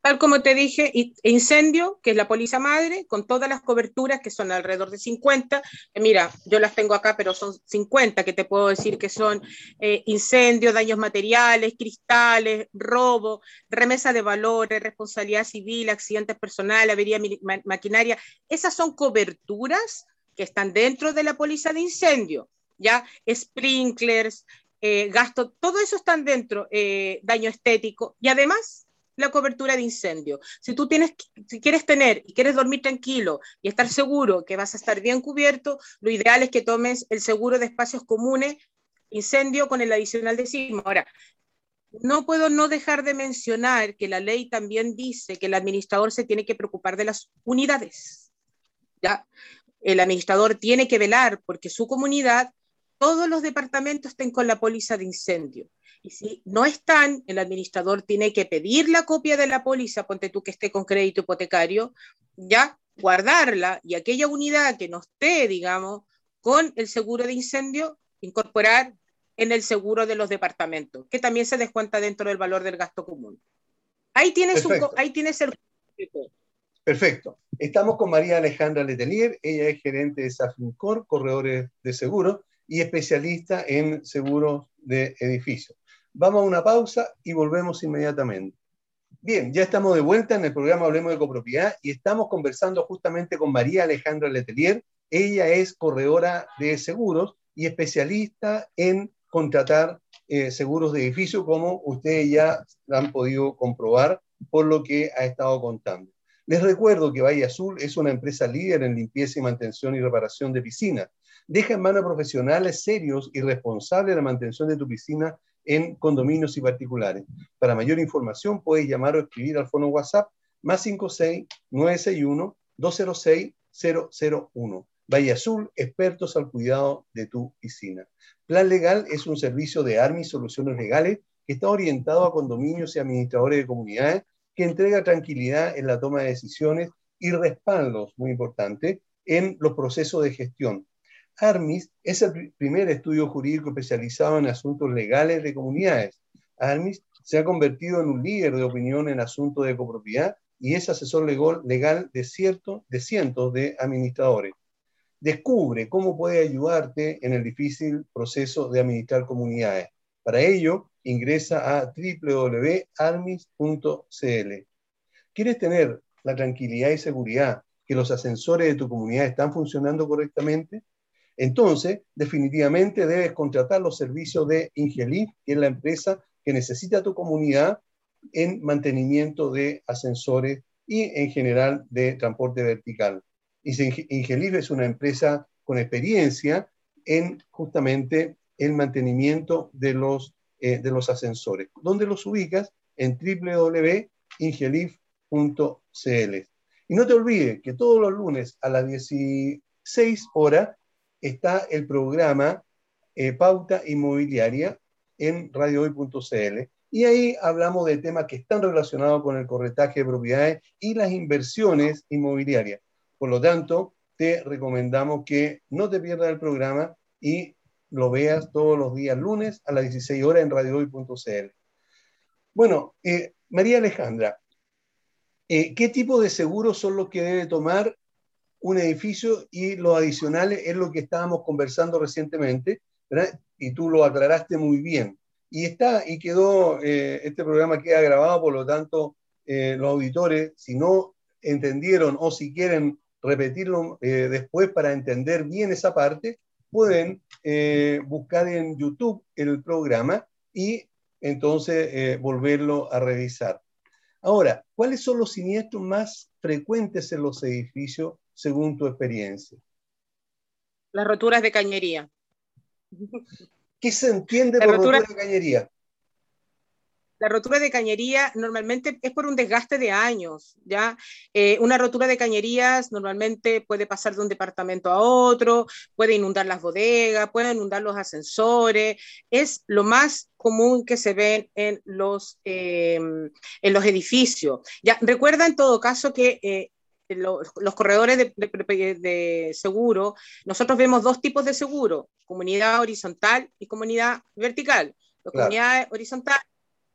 Tal como te dije, incendio, que es la póliza madre, con todas las coberturas, que son alrededor de 50. mira, yo las tengo acá, pero son 50, que te puedo decir que son eh, incendios, daños materiales, cristales, robo, remesa de valores, responsabilidad civil, accidentes personales, avería maquinaria. Esas son coberturas que están dentro de la póliza de incendio, ¿ya? Sprinklers, eh, gasto, todo eso están dentro, eh, daño estético. Y además la cobertura de incendio. Si tú tienes, si quieres tener y quieres dormir tranquilo y estar seguro que vas a estar bien cubierto, lo ideal es que tomes el seguro de espacios comunes, incendio con el adicional de sismo. Ahora, no puedo no dejar de mencionar que la ley también dice que el administrador se tiene que preocupar de las unidades. ¿ya? El administrador tiene que velar porque su comunidad, todos los departamentos estén con la póliza de incendio. Y si no están, el administrador tiene que pedir la copia de la póliza, ponte tú que esté con crédito hipotecario, ya guardarla y aquella unidad que no esté, digamos, con el seguro de incendio, incorporar en el seguro de los departamentos, que también se descuenta dentro del valor del gasto común. Ahí tienes, un, ahí tienes el... Perfecto. Estamos con María Alejandra Letelier, ella es gerente de Safincor, corredores de seguros, y especialista en seguros de edificios. Vamos a una pausa y volvemos inmediatamente. Bien, ya estamos de vuelta en el programa Hablemos de Copropiedad y estamos conversando justamente con María Alejandra Letelier. Ella es corredora de seguros y especialista en contratar eh, seguros de edificio, como ustedes ya han podido comprobar por lo que ha estado contando. Les recuerdo que Valle Azul es una empresa líder en limpieza y mantención y reparación de piscinas. Deja en manos profesionales serios y responsables la mantención de tu piscina en condominios y particulares. Para mayor información puedes llamar o escribir al fono WhatsApp más 56 961 206 001. Valle Azul, expertos al cuidado de tu piscina. Plan Legal es un servicio de ARMI Soluciones Legales que está orientado a condominios y administradores de comunidades que entrega tranquilidad en la toma de decisiones y respaldos, muy importante, en los procesos de gestión ARMIS es el primer estudio jurídico especializado en asuntos legales de comunidades. ARMIS se ha convertido en un líder de opinión en asuntos de copropiedad y es asesor legal de, cierto, de cientos de administradores. Descubre cómo puede ayudarte en el difícil proceso de administrar comunidades. Para ello, ingresa a www.armis.cl. ¿Quieres tener la tranquilidad y seguridad que los ascensores de tu comunidad están funcionando correctamente? Entonces, definitivamente debes contratar los servicios de Ingelif, que es la empresa que necesita tu comunidad en mantenimiento de ascensores y en general de transporte vertical. Ingelif es una empresa con experiencia en justamente el mantenimiento de los, eh, de los ascensores. ¿Dónde los ubicas? En www.ingelif.cl. Y no te olvides que todos los lunes a las 16 horas está el programa eh, Pauta Inmobiliaria en radiohoy.cl. Y ahí hablamos de temas que están relacionados con el corretaje de propiedades y las inversiones inmobiliarias. Por lo tanto, te recomendamos que no te pierdas el programa y lo veas todos los días lunes a las 16 horas en radiohoy.cl. Bueno, eh, María Alejandra, eh, ¿qué tipo de seguros son los que debe tomar un edificio y lo adicional es lo que estábamos conversando recientemente, y tú lo aclaraste muy bien. Y está, y quedó, eh, este programa queda grabado, por lo tanto, los auditores, si no entendieron o si quieren repetirlo después para entender bien esa parte, pueden eh, buscar en YouTube el programa y entonces eh, volverlo a revisar. Ahora, ¿cuáles son los siniestros más frecuentes en los edificios según tu experiencia? Las roturas de cañería. ¿Qué se entiende por rotura de cañería? La rotura de cañería normalmente es por un desgaste de años, ¿ya? Eh, una rotura de cañerías normalmente puede pasar de un departamento a otro, puede inundar las bodegas, puede inundar los ascensores, es lo más común que se ve en los, em, en los edificios. Ya, recuerda en todo caso que eh, los, corredores de, seguro, nosotros vemos dos tipos de seguro, comunidad horizontal y comunidad vertical. La comunidad horizontal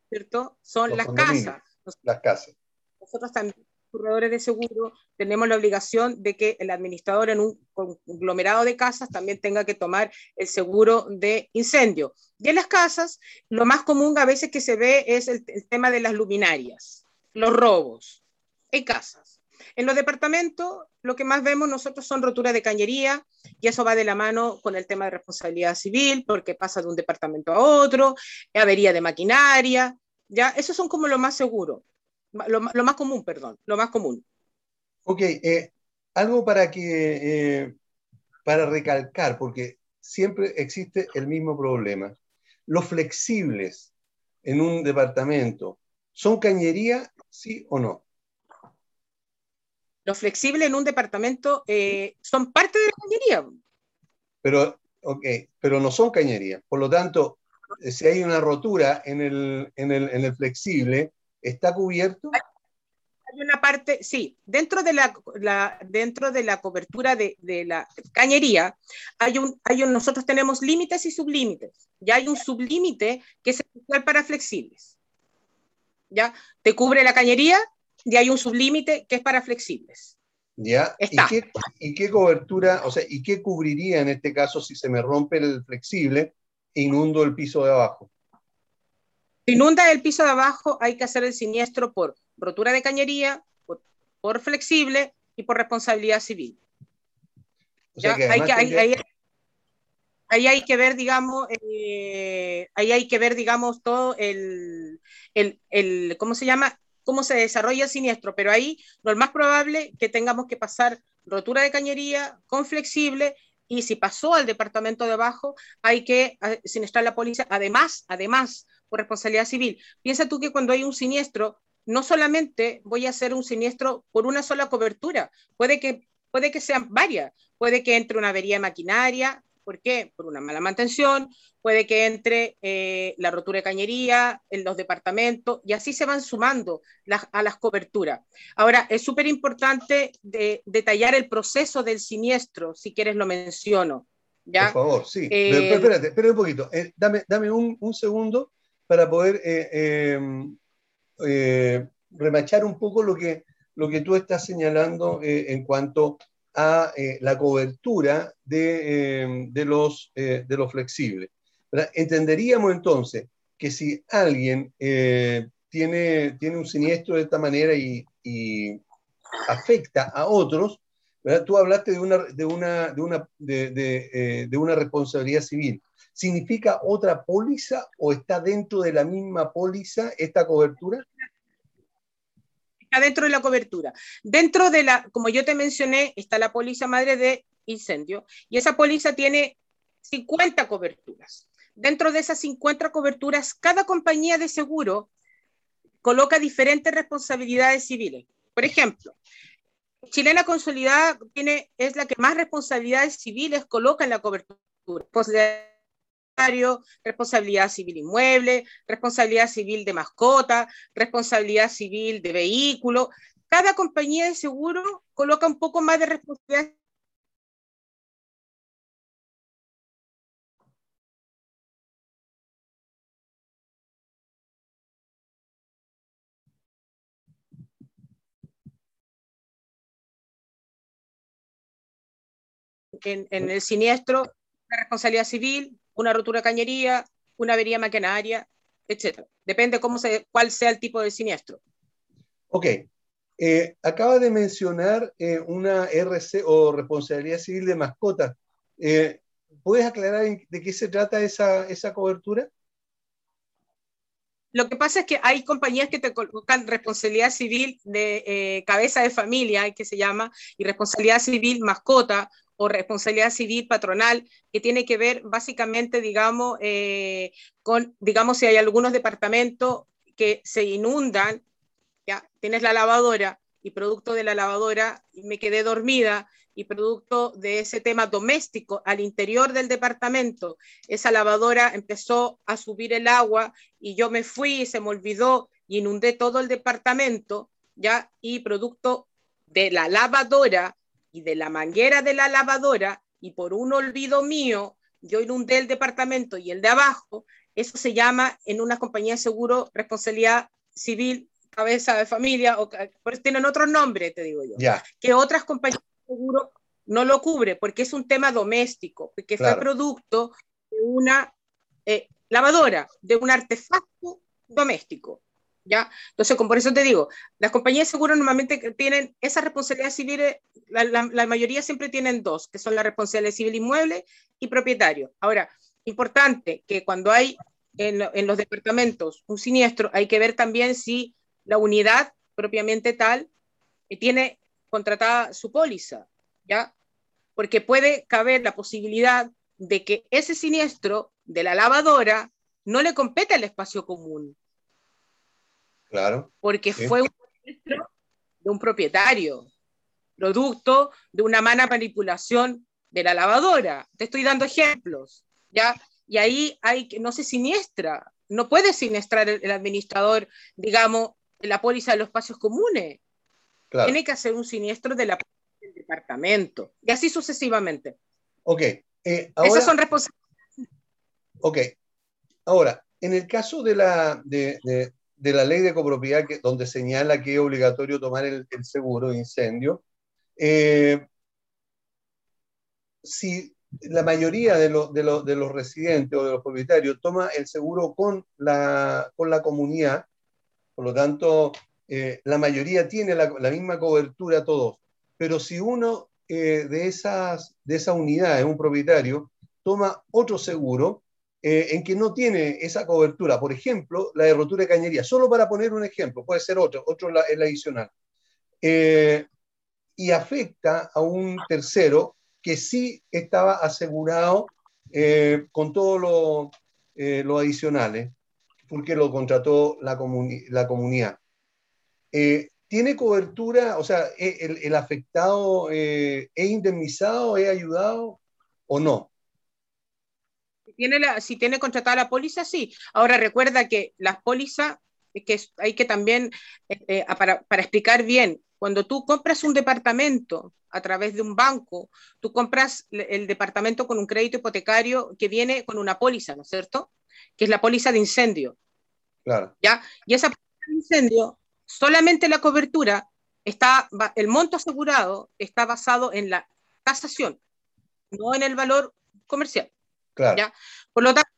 ¿cierto? Son las casas. Las casas. Nosotros también, corredores de seguro, tenemos la obligación de que el administrador en un conglomerado de casas también tenga que tomar el seguro de incendio. Y en las casas, lo más común a veces que se ve es el, tema de las luminarias, los robos en casas. En los departamentos, lo que más vemos nosotros son roturas de cañería, y eso va de la mano con el tema de responsabilidad civil, porque pasa de un departamento a otro, avería de maquinaria, ¿ya? Esos son como lo más seguro, lo, más común, perdón, lo más común. Ok, eh, algo para que, eh, para recalcar, porque siempre existe el mismo problema. Los flexibles en un departamento, ¿son cañería, sí o no? Los flexibles en un departamento eh, son parte de la cañería. Pero, ok, pero no son cañería. Por lo tanto, eh, si hay una rotura en el, en el, en el flexible, ¿está cubierto? Hay una parte, sí, dentro de la, la dentro de la cobertura de, de, la cañería, hay un, hay un, nosotros tenemos límites y sublímites. Ya hay un sublímite que es especial para flexibles. ¿Ya? Te cubre la cañería y hay un sublímite que es para flexibles. ¿Ya? ¿Y qué, cobertura, o sea, y qué cubriría en este caso si se me rompe el flexible e inundo el piso de abajo? Si inunda el piso de abajo, hay que hacer el siniestro por rotura de cañería, por, flexible y por responsabilidad civil. O sea, hay que, ahí, hay que ver, digamos, eh, ahí hay que ver, digamos, todo el, el, el, ¿cómo se llama? Cómo se desarrolla el siniestro, pero ahí lo más probable que tengamos que pasar rotura de cañería con flexible y si pasó al departamento de abajo, hay que eh, siniestrar la policía. Además, además, por responsabilidad civil. Piensa tú que cuando hay un siniestro, no solamente voy a hacer un siniestro por una sola cobertura, puede que, puede que sean varias, puede que entre una avería de maquinaria, ¿Por qué? Por una mala mantención, puede que entre eh, la rotura de cañería en los departamentos y así se van sumando a las coberturas. Ahora, es súper importante de, detallar el proceso del siniestro, si quieres lo menciono. ¿ya? Por favor, sí. Eh, espérate, espérate un poquito. Eh, dame, dame un, un, segundo para poder remachar un poco lo que, lo que tú estás señalando en cuanto a eh, la cobertura de, em, de los, eh, de los flexibles. Entenderíamos entonces que si alguien eh, tiene, tiene un siniestro de esta manera y, afecta a otros, tú hablaste de una, de, una, de, una, de, de una responsabilidad civil. ¿Significa otra póliza o está dentro de la misma póliza esta cobertura? Dentro de la cobertura. Dentro de la, como yo te mencioné, está la póliza madre de incendio y esa póliza tiene 50 coberturas. Dentro de esas 50 coberturas, cada compañía de seguro coloca diferentes responsabilidades civiles. Por ejemplo, Chilena Consolidada tiene, es la que más responsabilidades civiles coloca en la cobertura. Responsabilidad civil inmueble, responsabilidad civil de mascota, responsabilidad civil de vehículo. Cada compañía de seguro coloca un poco más de responsabilidad en, el siniestro, una responsabilidad civil, una rotura de cañería, una avería maquinaria, etc. Depende cómo se, cuál sea el tipo de siniestro. Ok. Eh, acaba de mencionar eh, una RC o responsabilidad civil de mascota. Eh, ¿Puedes aclarar de qué se trata esa, esa cobertura? Lo que pasa es que hay compañías que te colocan responsabilidad civil de cabeza de familia, que se llama, y responsabilidad civil mascota, o responsabilidad civil patronal, que tiene que ver básicamente, digamos, eh, con, digamos, si hay algunos departamentos que se inundan, ya tienes la lavadora y producto de la lavadora me quedé dormida y producto de ese tema doméstico al interior del departamento, esa lavadora empezó a subir el agua y yo me fui y se me olvidó y inundé todo el departamento, ya, y producto de la lavadora y de la manguera de la lavadora y por un olvido mío, yo inundé el departamento y el de abajo, eso se llama en una compañía de seguro responsabilidad civil, cabeza de familia, o tienen otro nombre, te digo yo, que otras compañías de seguro no lo cubre porque es un tema doméstico, porque fue producto de una eh, lavadora, de un artefacto doméstico. ¿Ya? Entonces, por eso te digo, las compañías de seguro normalmente tienen esa responsabilidad civil, la, la, mayoría siempre tienen dos, que son la responsabilidad civil inmueble y propietario. Ahora, importante que cuando hay en, en, los departamentos un siniestro, hay que ver también si la unidad propiamente tal tiene contratada su póliza, ¿ya? Porque puede caber la posibilidad de que ese siniestro de la lavadora no le compete al espacio común, Claro. Porque fue un de un propietario, producto de una mala manipulación de la lavadora. Te estoy dando ejemplos, ¿ya? Y ahí hay que, no se siniestra, no puede siniestrar el, administrador, digamos, la póliza de los espacios comunes. Tiene que hacer un siniestro de la del departamento, y así sucesivamente. Ok. Eh, Esas son responsabilidades. Ok. Ahora, en el caso de la, de, de la ley de copropiedad que, donde señala que es obligatorio tomar el, seguro de incendio, eh, si la mayoría de, de, los residentes o de los propietarios toma el seguro con la, con la comunidad, por lo tanto, eh, la mayoría tiene la, misma cobertura todos, pero si uno eh, de, esas, de esas unidades, un propietario, toma otro seguro, eh, en que no tiene esa cobertura. Por ejemplo, la de rotura de cañería. Solo para poner un ejemplo, puede ser otro, otro es el adicional. Eh, y afecta a un tercero que sí estaba asegurado eh, con todos los lo adicionales, porque lo contrató la, la comunidad. ¿Tiene cobertura? O sea, ¿el, el afectado es indemnizado, es ayudado o no? Tiene la, si tiene contratada la póliza, sí. Ahora recuerda que las pólizas, que hay que también, eh, para, para explicar bien, cuando tú compras un departamento a través de un banco, tú compras el departamento con un crédito hipotecario que viene con una póliza, ¿no es cierto? Que es la póliza de incendio. Claro. ¿Ya? Y esa póliza de incendio, solamente la cobertura está, el monto asegurado está basado en la tasación, no en el valor comercial. Por lo tanto,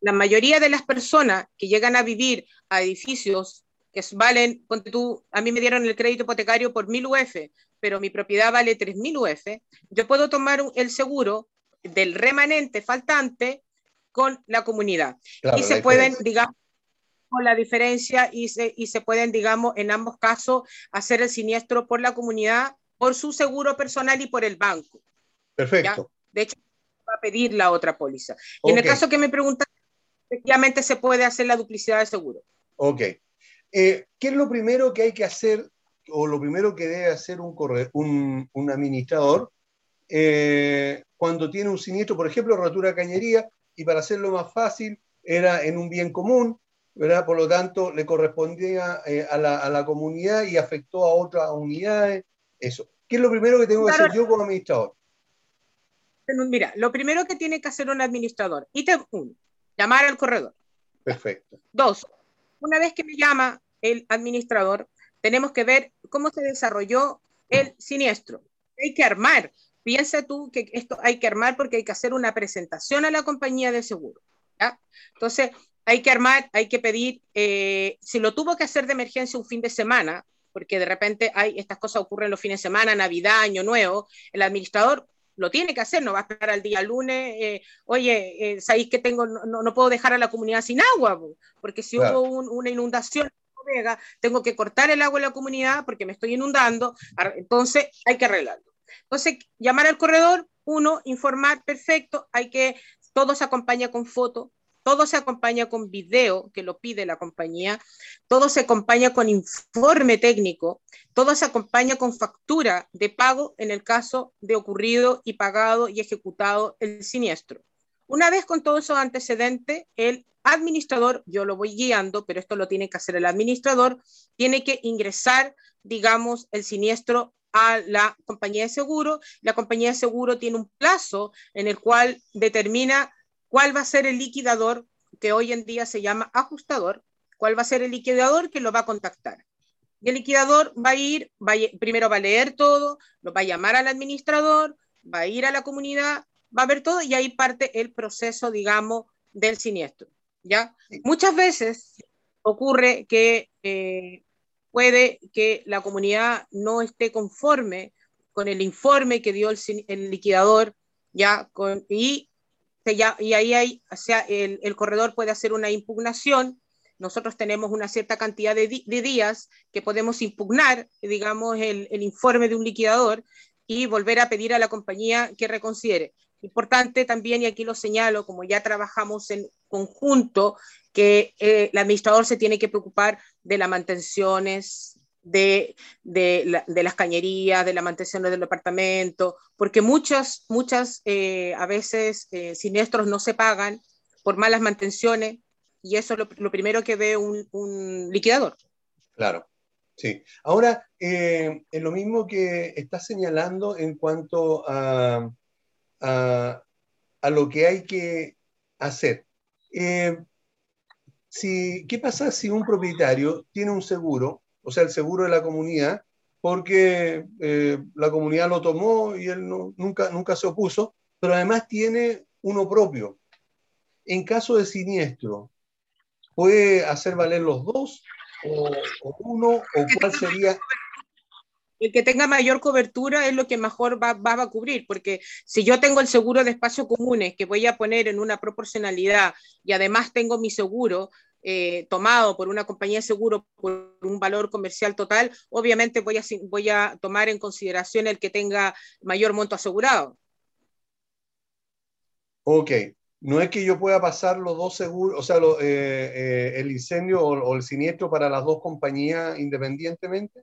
la mayoría de las personas que llegan a vivir a edificios que valen, tú, a mí me dieron el crédito hipotecario por 1000 UF, pero mi propiedad vale 3000 UF, yo puedo tomar el seguro del remanente faltante con la comunidad. y se pueden, digamos, con la diferencia y se, y se pueden, digamos, en ambos casos hacer el siniestro por la comunidad, por su seguro personal y por el banco. Perfecto. De hecho, va a pedir la otra póliza. Y en el caso que me preguntan, efectivamente se puede hacer la duplicidad de seguro. Ok. Eh, ¿Qué es lo primero que hay que hacer o lo primero que debe hacer un, un, un administrador eh, cuando tiene un siniestro, por ejemplo, rotura cañería, y para hacerlo más fácil, era en un bien común, ¿verdad? Por lo tanto, le correspondía eh, a, la, a, la, comunidad y afectó a otras unidades. Eso. ¿Qué es lo primero que tengo que hacer yo como administrador? Mira, lo primero que tiene que hacer un administrador, ítem uno, llamar al corredor. Perfecto. Dos, una vez que me llama el administrador, tenemos que ver cómo se desarrolló el siniestro. Hay que armar. Piensa tú que esto hay que armar porque hay que hacer una presentación a la compañía de seguro. ¿ya? Entonces, hay que armar, hay que pedir, eh, si lo tuvo que hacer de emergencia un fin de semana, porque de repente hay, estas cosas ocurren los fines de semana, Navidad, Año Nuevo, el administrador lo tiene que hacer, no va a esperar al día lunes, eh, oye, eh, sabéis que tengo, no, no, puedo dejar a la comunidad sin agua, porque si claro. hubo un, una inundación, tengo que cortar el agua en la comunidad porque me estoy inundando, entonces hay que arreglarlo. Entonces, llamar al corredor, uno, informar, perfecto, hay que, todo se acompaña con foto, todo se acompaña con video que lo pide la compañía, todo se acompaña con informe técnico, todo se acompaña con factura de pago en el caso de ocurrido y pagado y ejecutado el siniestro. Una vez con todos esos antecedentes, el administrador, yo lo voy guiando, pero esto lo tiene que hacer el administrador, tiene que ingresar, digamos, el siniestro a la compañía de seguro. La compañía de seguro tiene un plazo en el cual determina cuál va a ser el liquidador, que hoy en día se llama ajustador, cuál va a ser el liquidador que lo va a contactar. Y el liquidador va a ir, va a, primero va a leer todo, lo va a llamar al administrador, va a ir a la comunidad, va a ver todo y ahí parte el proceso, digamos, del siniestro. ¿ya? Muchas veces ocurre que eh, puede que la comunidad no esté conforme con el informe que dio el, el liquidador, ¿ya? Con, y, ya, y ahí hay, o sea, el, el, corredor puede hacer una impugnación. Nosotros tenemos una cierta cantidad de, di de días que podemos impugnar, digamos, el, el informe de un liquidador y volver a pedir a la compañía que reconsidere. Importante también, y aquí lo señalo, como ya trabajamos en conjunto, que eh, el administrador se tiene que preocupar de las mantenciones, de, de, la, de, las cañerías, de las mantenciones del departamento, porque muchas, muchas eh, a veces eh, siniestros no se pagan por malas mantenciones y eso es lo, primero que ve un, liquidador. Claro, sí. Ahora, eh, es lo mismo que está señalando en cuanto a, a, lo que hay que hacer. Si, ¿Qué pasa si un propietario tiene un seguro, o sea, el seguro de la comunidad, porque eh, la comunidad lo tomó y él no, nunca, nunca se opuso, pero además tiene uno propio? En caso de siniestro, ¿puede hacer valer los dos o, o uno? ¿O cuál sería el que tenga mayor cobertura es lo que mejor va, va, a cubrir, porque si yo tengo el seguro de espacios comunes que voy a poner en una proporcionalidad y además tengo mi seguro eh, tomado por una compañía de seguro por un valor comercial total, obviamente voy a, voy a tomar en consideración el que tenga mayor monto asegurado. Ok, no es que yo pueda pasar los dos seguros, o sea, lo, eh, eh, el incendio o, o, el siniestro para las dos compañías independientemente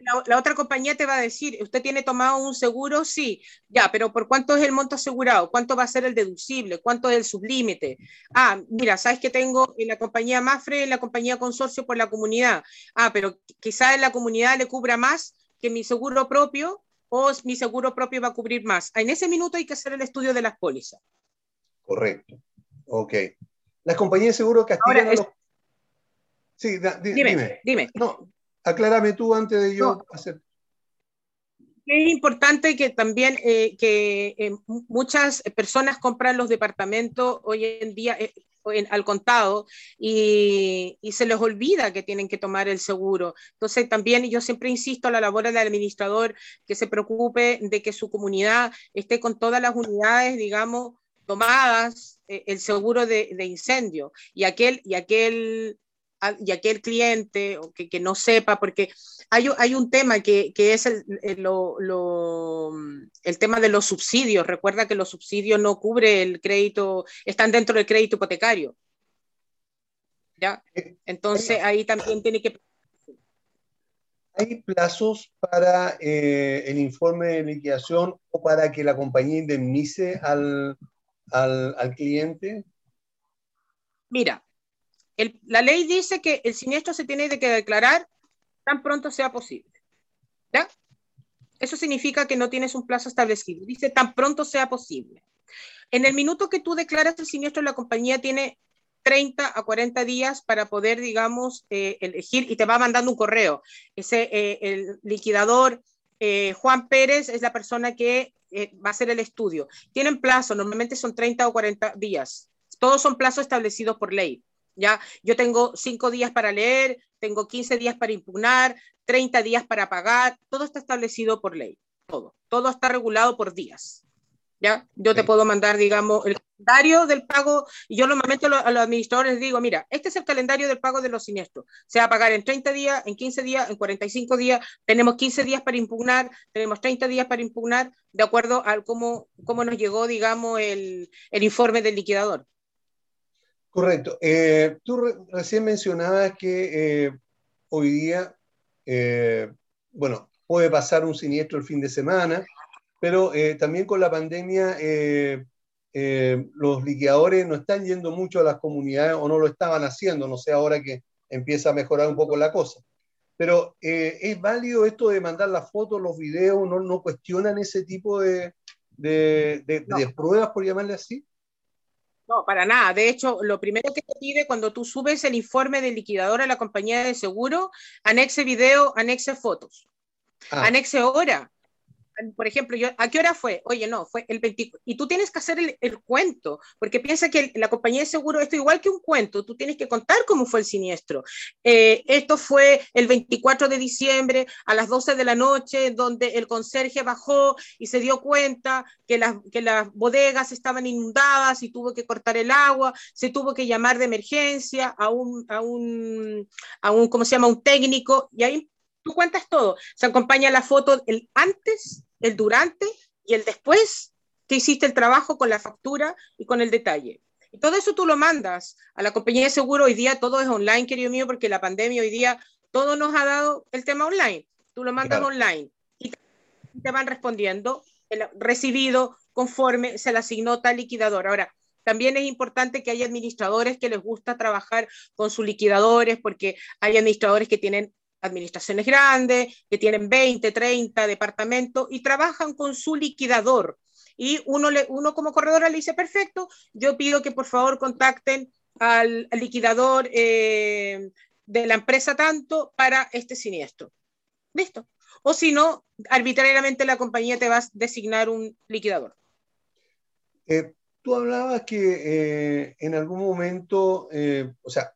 la, la, otra compañía te va a decir, ¿usted tiene tomado un seguro? Sí, ya, pero ¿por cuánto es el monto asegurado? ¿Cuánto va a ser el deducible? ¿Cuánto es el sublímite? Ah, mira, ¿sabes que tengo en la compañía Mafre, en la compañía Consorcio por la comunidad? Ah, pero quizás en la comunidad le cubra más que mi seguro propio o mi seguro propio va a cubrir más. En ese minuto hay que hacer el estudio de las pólizas. Correcto. Ok. Las compañías de seguro castigan Ahora, es... a los... Sí, da, di, dime, dime. dime. No, aclárame tú antes de yo no. hacer. Es importante que también eh, que eh, muchas personas compran los departamentos hoy en día eh, en, al contado y, y, se les olvida que tienen que tomar el seguro. Entonces también yo siempre insisto a la labor del administrador que se preocupe de que su comunidad esté con todas las unidades, digamos, tomadas eh, el seguro de, de, incendio y aquel, y aquel y aquel cliente o que, que, no sepa, porque hay, hay un tema que, que es el, el, lo, el, tema de los subsidios. Recuerda que los subsidios no cubre el crédito, están dentro del crédito hipotecario. ¿Ya? Entonces ahí también tiene que... ¿Hay plazos para eh, el informe de liquidación o para que la compañía indemnice al, al, al cliente? Mira, la ley dice que el siniestro se tiene que declarar tan pronto sea posible. Eso significa que no tienes un plazo establecido. Dice tan pronto sea posible. En el minuto que tú declaras el siniestro, la compañía tiene 30 a 40 días para poder, digamos, eh, elegir y te va mandando un correo. Ese, eh, el liquidador eh, Juan Pérez es la persona que va a hacer el estudio. Tienen plazo, normalmente son 30 o 40 días. Todos son plazos establecidos por ley. ¿Ya? Yo tengo cinco días para leer, tengo 15 días para impugnar, 30 días para pagar, todo está establecido por ley, todo, todo está regulado por días. ¿Ya? Yo te puedo mandar, digamos, el calendario del pago, y yo normalmente a los administradores digo, mira, este es el calendario del pago de los siniestros. Se va a pagar en 30 días, en 15 días, en 45 días, tenemos 15 días para impugnar, tenemos 30 días para impugnar, de acuerdo a cómo, cómo nos llegó, digamos, el, el informe del liquidador. Correcto. Eh, tú recién mencionabas que eh, hoy día, eh, bueno, puede pasar un siniestro el fin de semana, pero también con la pandemia los liquidadores no están yendo mucho a las comunidades o no lo estaban haciendo, no sé ahora que empieza a mejorar un poco la cosa. Pero ¿es válido esto de mandar las fotos, los videos? ¿No, no cuestionan ese tipo de, de, de pruebas, por llamarle así? No, para nada. De hecho, lo primero que te pide cuando tú subes el informe del liquidador a la compañía de seguro, anexe video, anexe fotos, ah. anexe hora, por ejemplo, yo, ¿a qué hora fue? Oye, no, fue el 20, y tú tienes que hacer el, cuento, porque piensa que la compañía de seguro, esto igual que un cuento, tú tienes que contar cómo fue el siniestro. Eh, esto fue el 24 de diciembre a las 12 de la noche, donde el conserje bajó y se dio cuenta que las, que las bodegas estaban inundadas y tuvo que cortar el agua, se tuvo que llamar de emergencia a un, a un, a un ¿cómo se llama?, un técnico, y ahí tú cuentas todo. Se acompaña la foto el antes el durante y el después que hiciste el trabajo con la factura y con el detalle. Y todo eso tú lo mandas a la compañía de seguro. Hoy día todo es online, querido mío, porque la pandemia hoy día todo nos ha dado el tema online. Tú lo mandas online y te van respondiendo el recibido conforme se le asignó tal liquidador. Ahora, también es importante que haya administradores que les gusta trabajar con sus liquidadores, porque hay administradores que tienen administraciones grandes, que tienen 20, 30 departamentos y trabajan con su liquidador. Y uno, uno como corredora le dice, perfecto, yo pido que por favor contacten al, liquidador eh, de la empresa tanto para este siniestro. Listo. O si no, arbitrariamente la compañía te va a designar un liquidador. Eh, tú hablabas que eh, en algún momento, o sea,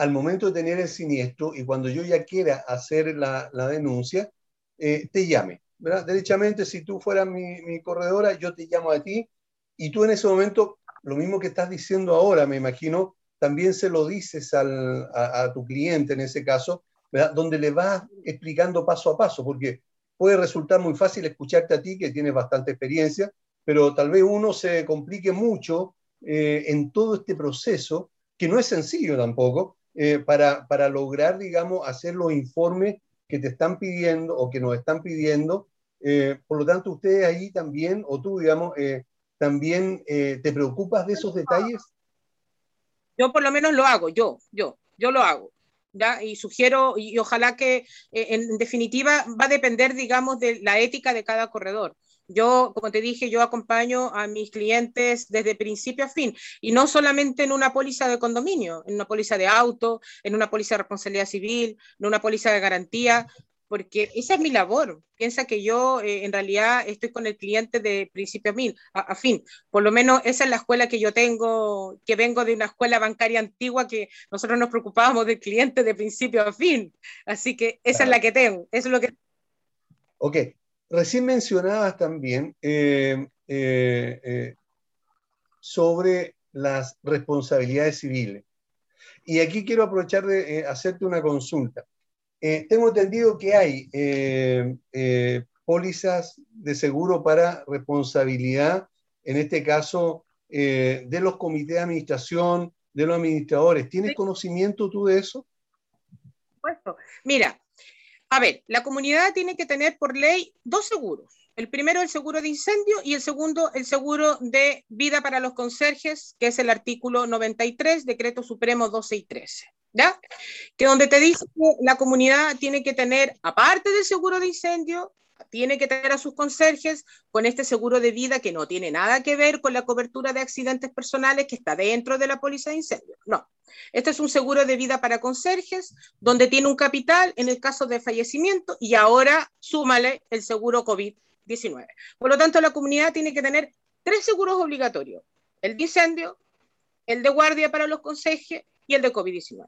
al momento de tener el siniestro y cuando yo ya quiera hacer la, denuncia, eh, te llame. ¿verdad? Derechamente, si tú fueras mi, corredora, yo te llamo a ti y tú en ese momento, lo mismo que estás diciendo ahora, me imagino, también se lo dices a, tu cliente en ese caso, ¿verdad? donde le vas explicando paso a paso, porque puede resultar muy fácil escucharte a ti, que tienes bastante experiencia, pero tal vez uno se complique mucho eh, en todo este proceso, que no es sencillo tampoco, eh, para, para, lograr, digamos, hacer los informes que te están pidiendo o que nos están pidiendo. Eh, por lo tanto, ustedes ahí también, o tú, digamos, eh, también te preocupas de esos detalles. Yo por lo menos lo hago, yo, yo, yo lo hago. ¿Ya? Y sugiero, y ojalá que en definitiva va a depender, digamos, de la ética de cada corredor. Yo, como te dije, yo acompaño a mis clientes desde principio a fin y no solamente en una póliza de condominio, en una póliza de auto, en una póliza de responsabilidad civil, en una póliza de garantía, porque esa es mi labor. Piensa que yo eh, en realidad estoy con el cliente de principio a fin, a, fin. Por lo menos esa es la escuela que yo tengo, que vengo de una escuela bancaria antigua que nosotros nos preocupábamos del cliente de principio a fin. Así que esa es la que tengo. Eso es lo que... Ok, Recién mencionabas también eh, eh, eh, sobre las responsabilidades civiles. Y aquí quiero aprovechar de hacerte una consulta. Tengo entendido que hay pólizas de seguro para responsabilidad, en este caso, de los comités de administración, de los administradores. ¿Tienes conocimiento tú de eso? Por supuesto. Mira, a ver, la comunidad tiene que tener por ley dos seguros. El primero, el seguro de incendio y el segundo, el seguro de vida para los conserjes, que es el artículo 93, Decreto Supremo 12 y 13. ¿Ya? Que donde te dice que la comunidad tiene que tener, aparte del seguro de incendio, tiene que tener a sus conserjes con este seguro de vida que no tiene nada que ver con la cobertura de accidentes personales que está dentro de la póliza de incendio. No, este es un seguro de vida para conserjes donde tiene un capital en el caso de fallecimiento y ahora súmale el seguro COVID 19. Por lo tanto, la comunidad tiene que tener tres seguros obligatorios, el de incendio, el de guardia para los consejes y el de COVID-19.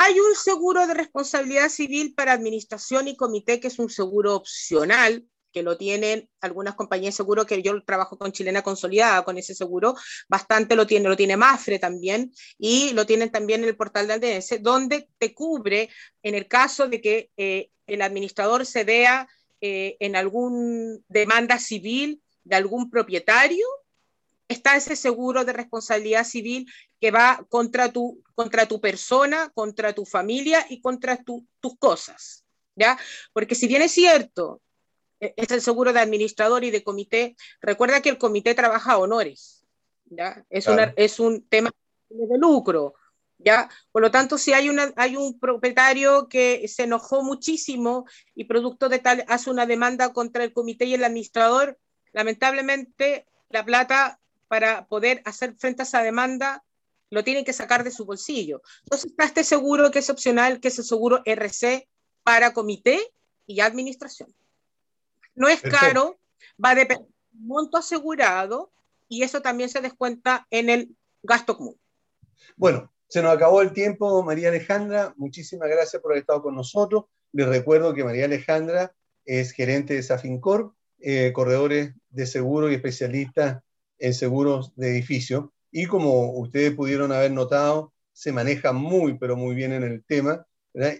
Hay un seguro de responsabilidad civil para administración y comité, que es un seguro opcional, que lo tienen algunas compañías de seguro, que yo trabajo con Chilena Consolidada con ese seguro, bastante lo tiene, lo tiene Mafre también, y lo tienen también en el portal de ADS, donde te cubre en el caso de que eh, el administrador se vea eh, en alguna demanda civil de algún propietario, está ese seguro de responsabilidad civil que va contra tu, contra tu persona, contra tu familia y contra tus cosas. ¿ya? Porque si bien es cierto, e, es el seguro de administrador y de comité, recuerda que el comité trabaja a honores. ¿ya? Es, es un tema de lucro. ¿ya? Por lo tanto, si hay, una, hay un propietario que se enojó muchísimo y producto de tal hace una demanda contra el comité y el administrador, lamentablemente la plata para poder hacer frente a esa demanda lo tienen que sacar de su bolsillo. Entonces está este seguro que es opcional, que es el seguro RC para comité y administración. No es caro, va a depender del monto asegurado y eso también se descuenta en el gasto común. Bueno, se nos acabó el tiempo, María Alejandra. Muchísimas gracias por haber estado con nosotros. Les recuerdo que María Alejandra es gerente de Safincor, eh, corredores de seguro y especialista en seguros de edificio. Y como ustedes pudieron haber notado, se maneja muy, pero muy bien en el tema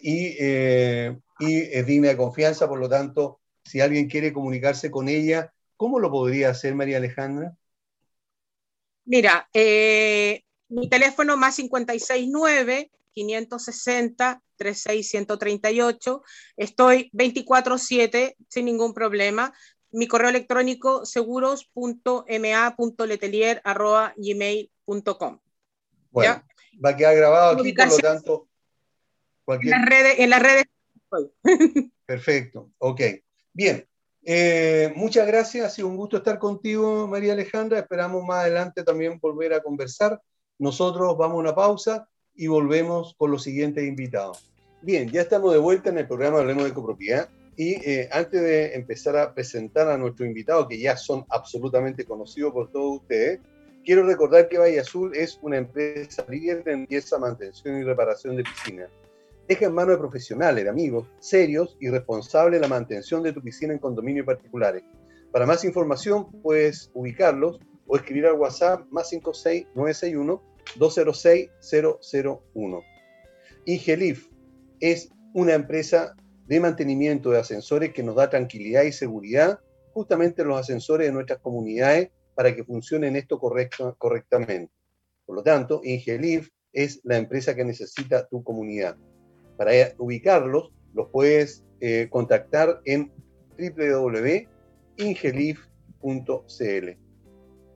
y, eh, y, es digna de confianza. Por lo tanto, si alguien quiere comunicarse con ella, ¿cómo lo podría hacer María Alejandra? Mira, eh, mi teléfono más 569 560 36138. Estoy 24/7 sin ningún problema. Mi correo electrónico seguros.ma.letelier.gmail.com. Bueno, va a quedar grabado aquí, por lo tanto. En las redes. En las redes Perfecto, ok. Bien, eh, muchas gracias, ha sido un gusto estar contigo, María Alejandra. Esperamos más adelante también volver a conversar. Nosotros vamos a una pausa y volvemos con los siguientes invitados. Bien, ya estamos de vuelta en el programa Hablemos de Copropiedad y eh, antes de empezar a presentar a nuestros invitados, que ya son absolutamente conocidos por todos ustedes, quiero recordar que Valle Azul es una empresa líder de limpieza, mantención y reparación de piscinas. Deja en manos de profesionales, amigos, serios y responsables la mantención de tu piscina en condominios particulares. Para más información puedes ubicarlos o escribir al WhatsApp más 56961 206 001. Ingelif es una empresa de mantenimiento de ascensores que nos da tranquilidad y seguridad justamente los ascensores de nuestras comunidades para que funcionen esto correctamente. Por lo tanto, Ingelif es la empresa que necesita tu comunidad. Para ubicarlos, los puedes eh, contactar en www.ingelif.cl.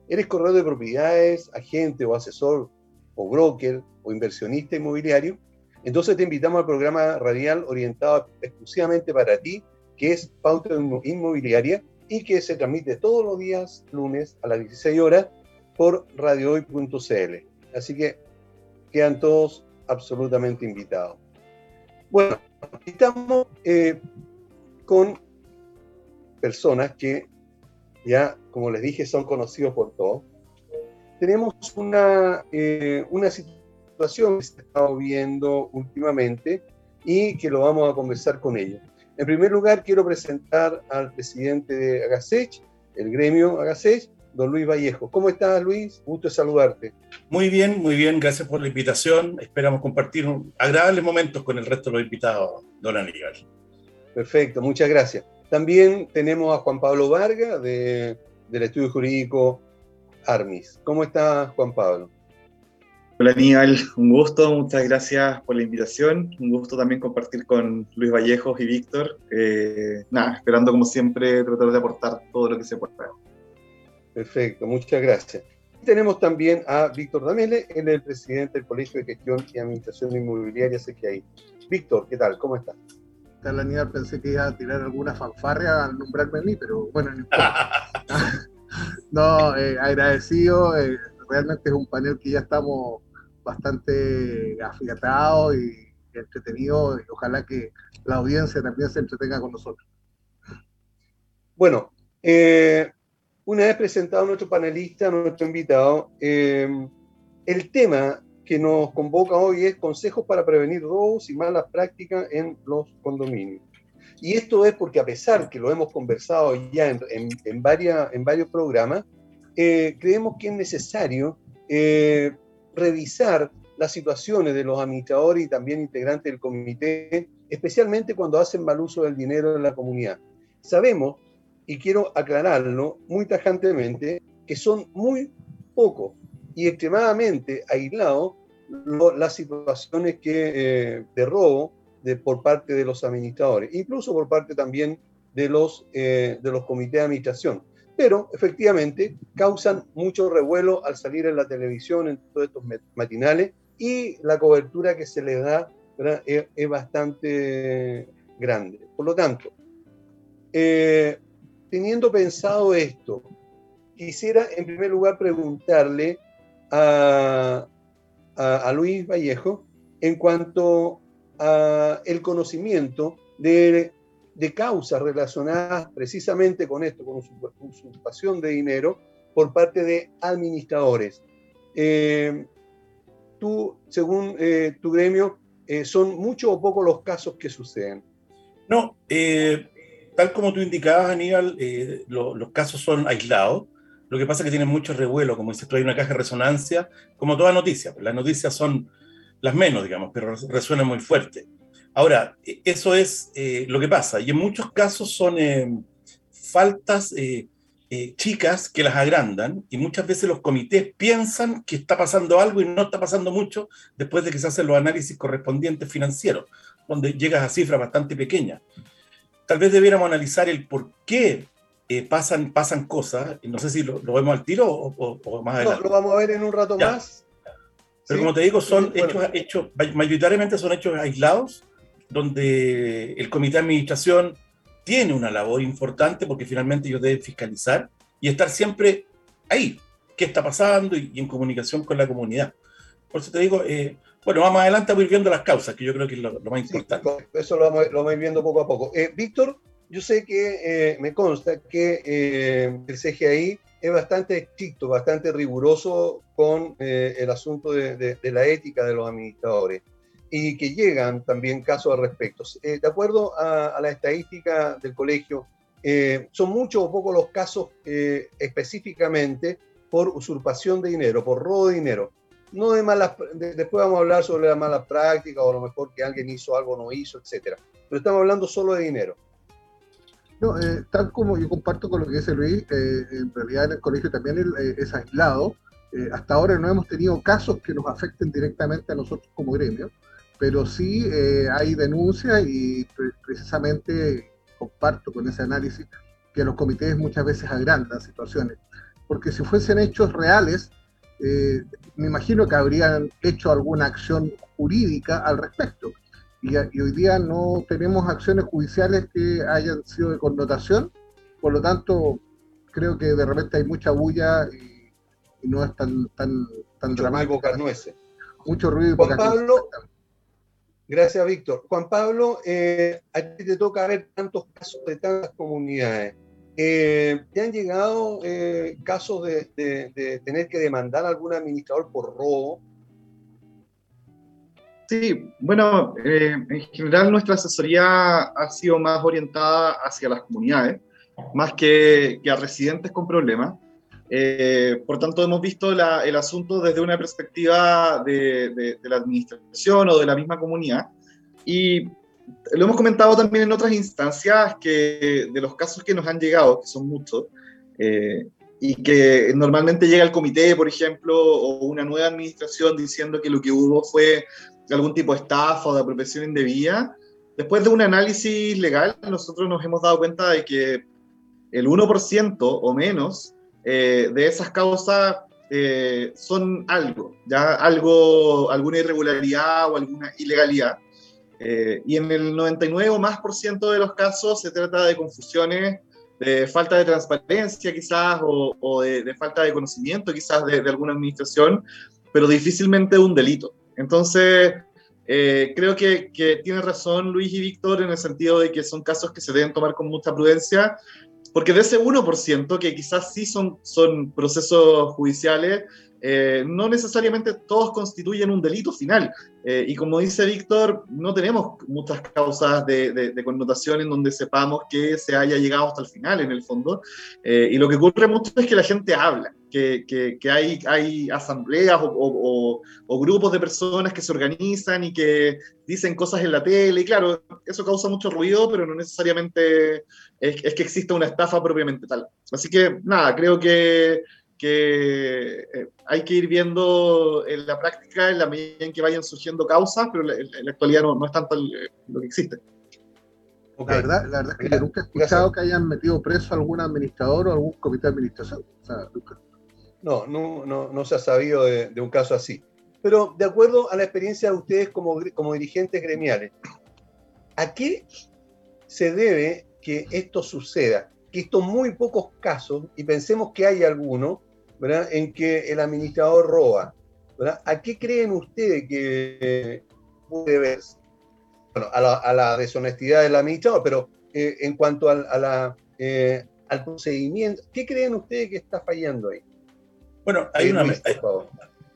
¿Eres corredor de propiedades, agente o asesor o broker o inversionista inmobiliario? Entonces te invitamos al programa radial orientado exclusivamente para ti, que es Pauta Inmobiliaria y que se transmite todos los días lunes a las 16 horas por radiohoy.cl. Así que quedan todos absolutamente invitados. Bueno, estamos eh, con personas que ya, como les dije, son conocidos por todos. Tenemos una, eh, una situación que se ha estado viendo últimamente y que lo vamos a conversar con ellos. En primer lugar, quiero presentar al presidente de Agasech, el gremio Agasech, don Luis Vallejo. ¿Cómo estás, Luis? Gusto saludarte. Muy bien, muy bien. Gracias por la invitación. Esperamos compartir agradables momentos con el resto de los invitados, don Aníbal. Perfecto, muchas gracias. También tenemos a Juan Pablo Vargas de, del Estudio Jurídico Armis. ¿Cómo está Juan Pablo? Hola Aníbal, un gusto, muchas gracias por la invitación, un gusto también compartir con Luis Vallejos y Víctor. Eh, nada, esperando como siempre tratar de aportar todo lo que se pueda. Perfecto, muchas gracias. Tenemos también a Víctor Damele, él es el presidente del Colegio de Gestión y Administración Inmobiliaria CGI. Víctor, ¿qué tal? ¿Cómo estás? Tal Aníbal, pensé que iba a tirar alguna fanfarria al nombrarme a mí, pero bueno, no importa. no, eh, agradecido. Eh, realmente es un panel que ya estamos bastante afiatados y entretenidos y ojalá que la audiencia también se entretenga con nosotros. Bueno, eh, una vez presentado nuestro panelista, nuestro invitado, eh, el tema que nos convoca hoy es consejos para prevenir robos y malas prácticas en los condominios. Y esto es porque a pesar que lo hemos conversado ya en, en, varias, en varios programas, eh, creemos que es necesario eh, revisar las situaciones de los administradores y también integrantes del comité, especialmente cuando hacen mal uso del dinero en la comunidad. Sabemos, y quiero aclararlo muy tajantemente, que son muy pocos y extremadamente aislados las situaciones que, eh, de robo de, por parte de los administradores, incluso por parte también de los, de los comités de administración pero efectivamente causan mucho revuelo al salir en la televisión, en todos estos matinales, y la cobertura que se les da es, bastante grande. Por lo tanto, eh, teniendo pensado esto, quisiera en primer lugar preguntarle a, a, a Luis Vallejo en cuanto a el conocimiento de de causas relacionadas precisamente con esto, con usurpación de dinero por parte de administradores. Eh, tú, según eh, tu gremio, eh, ¿son muchos o pocos los casos que suceden? No, tal como tú indicabas, Aníbal, los casos son aislados. Lo que pasa es que tienen mucho revuelo, como dices hay una caja de resonancia, como toda noticia. Las noticias son las menos, digamos, pero resuenan muy fuerte. Ahora, eso es eh, lo que pasa, y en muchos casos son eh, faltas eh, chicas que las agrandan, y muchas veces los comités piensan que está pasando algo y no está pasando mucho después de que se hacen los análisis correspondientes financieros, donde llegas a cifras bastante pequeñas. Tal vez debiéramos analizar el por qué pasan, pasan cosas, no sé si lo, vemos al tiro o, más adelante. No, lo vamos a ver en un rato más. Pero como te digo, son hechos, hechos, mayoritariamente son hechos aislados donde el comité de administración tiene una labor importante porque finalmente ellos deben fiscalizar y estar siempre ahí, qué está pasando y, en comunicación con la comunidad. Por eso te digo, eh, bueno, vamos adelante a ir viendo las causas, que yo creo que es lo, más importante. eso lo vamos, a ir viendo poco a poco. Eh, Víctor, yo sé que eh, me consta que el CGI es bastante estricto, bastante riguroso con el asunto de la ética de los administradores y que llegan también casos al respecto. Eh, de acuerdo a, la estadística del colegio, eh, son muchos o pocos los casos eh, específicamente por usurpación de dinero, por robo de dinero. No de malas, después vamos a hablar sobre las malas prácticas o a lo mejor que alguien hizo algo, no hizo, etcétera. Pero estamos hablando solo de dinero. No, tal como yo comparto con lo que dice Luis, en realidad en el colegio también es aislado. hasta ahora no hemos tenido casos que nos afecten directamente a nosotros como gremio pero sí eh, hay denuncias y precisamente comparto con ese análisis que los comités muchas veces agrandan situaciones, porque si fuesen hechos reales, eh, me imagino que habrían hecho alguna acción jurídica al respecto. Y, hoy día no tenemos acciones judiciales que hayan sido de connotación, por lo tanto, creo que de repente hay mucha bulla y, no es tan, tan, tan Mucho dramático. Mucho ruido y Juan Pablo, Gracias, Víctor. Juan Pablo, eh, a ti te toca ver tantos casos de tantas comunidades. Eh, ¿Te han llegado eh, casos de, tener que demandar a algún administrador por robo? Sí, bueno, en general nuestra asesoría ha sido más orientada hacia las comunidades, más que, que a residentes con problemas. Eh, por tanto, hemos visto el asunto desde una perspectiva de, la administración o de la misma comunidad. Y lo hemos comentado también en otras instancias que de los casos que nos han llegado, que son muchos, eh, y que normalmente llega el comité, por ejemplo, o una nueva administración diciendo que lo que hubo fue algún tipo de estafa o de apropiación indebida. Después de un análisis legal, nosotros nos hemos dado cuenta de que el 1% o menos eh, de esas causas eh, son algo, ya algo, alguna irregularidad o alguna ilegalidad. Eh, y en el 99 o más por ciento de los casos se trata de confusiones, de falta de transparencia quizás o, de, falta de conocimiento quizás de, alguna administración, pero difícilmente un delito. Entonces, creo que, que, tiene razón Luis y Víctor en el sentido de que son casos que se deben tomar con mucha prudencia porque de ese 1%, que quizás sí son, son procesos judiciales, eh, no necesariamente todos constituyen un delito final. Eh, y como dice Víctor, no tenemos muchas causas de, connotación en donde sepamos que se haya llegado hasta el final, en el fondo. Eh, y lo que ocurre mucho es que la gente habla, que, que, hay, hay asambleas o, o, grupos de personas que se organizan y que dicen cosas en la tele. Y claro, eso causa mucho ruido, pero no necesariamente es, es que exista una estafa propiamente tal. Así que nada, creo que que eh, hay que ir viendo en la práctica en la medida en que vayan surgiendo causas, pero en la, actualidad no, no, es tanto lo que existe. La, verdad, la verdad es que nunca he escuchado que hayan metido preso a algún administrador o algún comité de administración. no, no, no, no, se ha sabido de, de, un caso así. Pero de acuerdo a la experiencia de ustedes como, como dirigentes gremiales, ¿a qué se debe que esto suceda? Que estos muy pocos casos, y pensemos que hay algunos, en que el administrador roba. ¿A qué creen ustedes que puede verse? Bueno, a la, deshonestidad del administrador, pero eh, en cuanto a, la, eh, al procedimiento, ¿qué creen ustedes que está fallando ahí? Bueno, hay, una,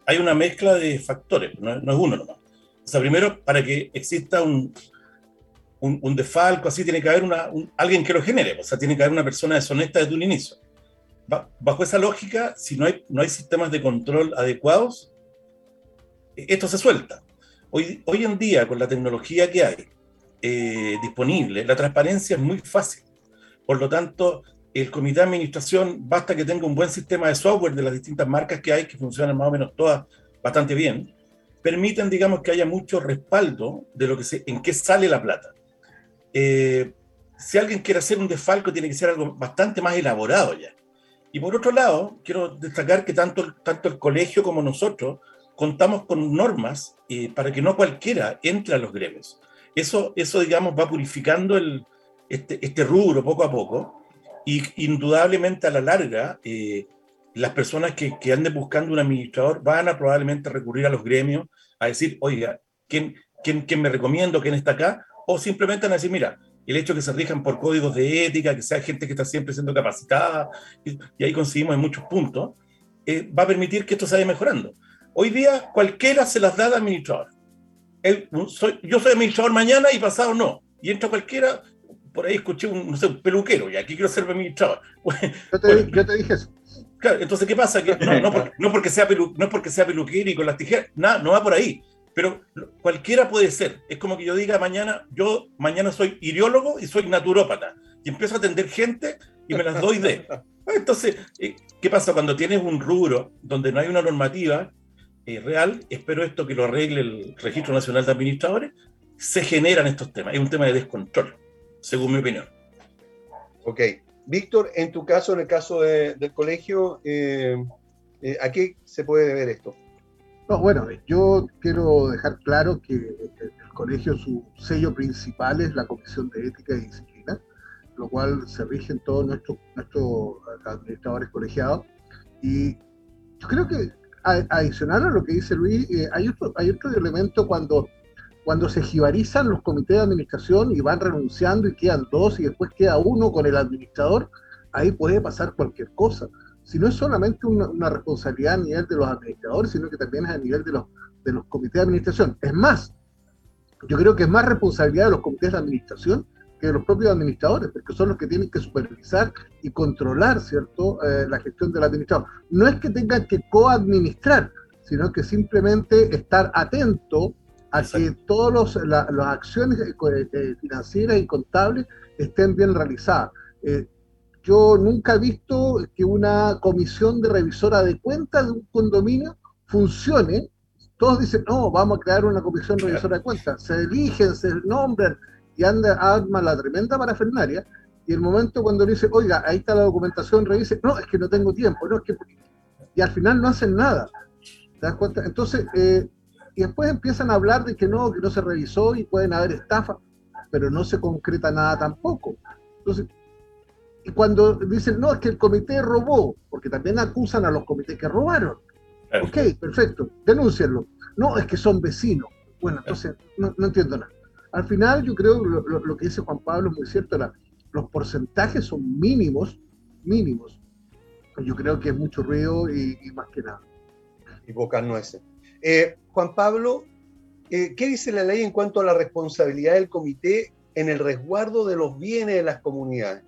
hay, una mezcla de factores, no, es uno nomás. O sea, primero, para que exista un, un, defalco, así tiene que haber una, alguien que lo genere, o sea, tiene que haber una persona deshonesta desde un inicio bajo esa lógica, si no hay, no hay sistemas de control adecuados, esto se suelta. Hoy, hoy en día, con la tecnología que hay eh, disponible, la transparencia es muy fácil. Por lo tanto, el comité de administración basta que tenga un buen sistema de software de las distintas marcas que hay, que funcionan más o menos todas bastante bien, permiten, digamos, que haya mucho respaldo de lo que se, en qué sale la plata. Eh, si alguien quiere hacer un desfalco, tiene que ser algo bastante más elaborado ya. Y por otro lado, quiero destacar que tanto, tanto el colegio como nosotros contamos con normas eh, para que no cualquiera entre a los gremios. Eso, eso digamos, va purificando el, este, este rubro poco a poco y indudablemente a la larga eh, las personas que, que, anden buscando un administrador van a probablemente recurrir a los gremios a decir, oiga, ¿quién, quién, quién me recomiendo? ¿Quién está acá? O simplemente van a decir, mira, el hecho de que se rijan por códigos de ética, que sea gente que está siempre siendo capacitada, y, ahí conseguimos en muchos puntos, eh, va a permitir que esto se vaya mejorando. Hoy día cualquiera se las da de administrador. soy, yo soy administrador mañana y pasado no. Y entra cualquiera, por ahí escuché un, no sé, un peluquero, y aquí quiero ser administrador. yo, te, yo te dije eso. Claro, entonces, ¿qué pasa? Que no, no, porque sea pelu, no porque sea peluquero y con las tijeras, nada, no va por ahí pero cualquiera puede ser. Es como que yo diga mañana, yo mañana soy ideólogo y soy naturópata. Y empiezo a atender gente y me las doy de. Entonces, eh, ¿qué pasa cuando tienes un rubro donde no hay una normativa eh, real? Espero esto que lo arregle el Registro Nacional de Administradores. Se generan estos temas. Es un tema de descontrol, según mi opinión. Ok. Víctor, en tu caso, en el caso del colegio, eh, ¿a qué se puede deber esto? No, bueno, yo quiero dejar claro que el colegio, su sello principal es la Comisión de Ética y Disciplina, lo cual se rigen todos nuestros, administradores colegiados. Y yo creo que adicional a lo que dice Luis, eh, hay, otro, hay otro elemento cuando, cuando se jibarizan los comités de administración y van renunciando y quedan dos y después queda uno con el administrador, ahí puede pasar cualquier cosa si no es solamente una, responsabilidad a nivel de los administradores, sino que también es a nivel de los, de los comités de administración. Es más, yo creo que es más responsabilidad de los comités de administración que los propios administradores, porque son los que tienen que supervisar y controlar, ¿cierto?, eh, la gestión del administrador. No es que tengan que coadministrar, sino que simplemente estar atento a que todas las acciones eh, eh, financieras y contables estén bien realizadas. Yo nunca he visto que una comisión de revisora de cuentas de un condominio funcione. Todos dicen, no, vamos a crear una comisión revisora de cuentas. Se eligen, se nombran, y anda, arma la tremenda parafernaria, y el momento cuando le dice, oiga, ahí está la documentación, revise, no, es que no tengo tiempo, no, es que... Y al final no hacen nada. ¿Te das cuenta? Entonces, eh, y después empiezan a hablar de que no, que no se revisó y pueden haber estafas, pero no se concreta nada tampoco. Entonces, y cuando dicen, no, es que el comité robó, porque también acusan a los comités que robaron. Ok, perfecto, denúncienlo. No, es que son vecinos. Bueno, entonces no entiendo nada. Al final, yo creo lo, lo, que dice Juan Pablo es muy cierto, los porcentajes son mínimos, mínimos. Yo creo que es mucho ruido y, más que nada. Y pocas nueces. Eh, Juan Pablo, eh, ¿qué dice la ley en cuanto a la responsabilidad del comité en el resguardo de los bienes de las comunidades?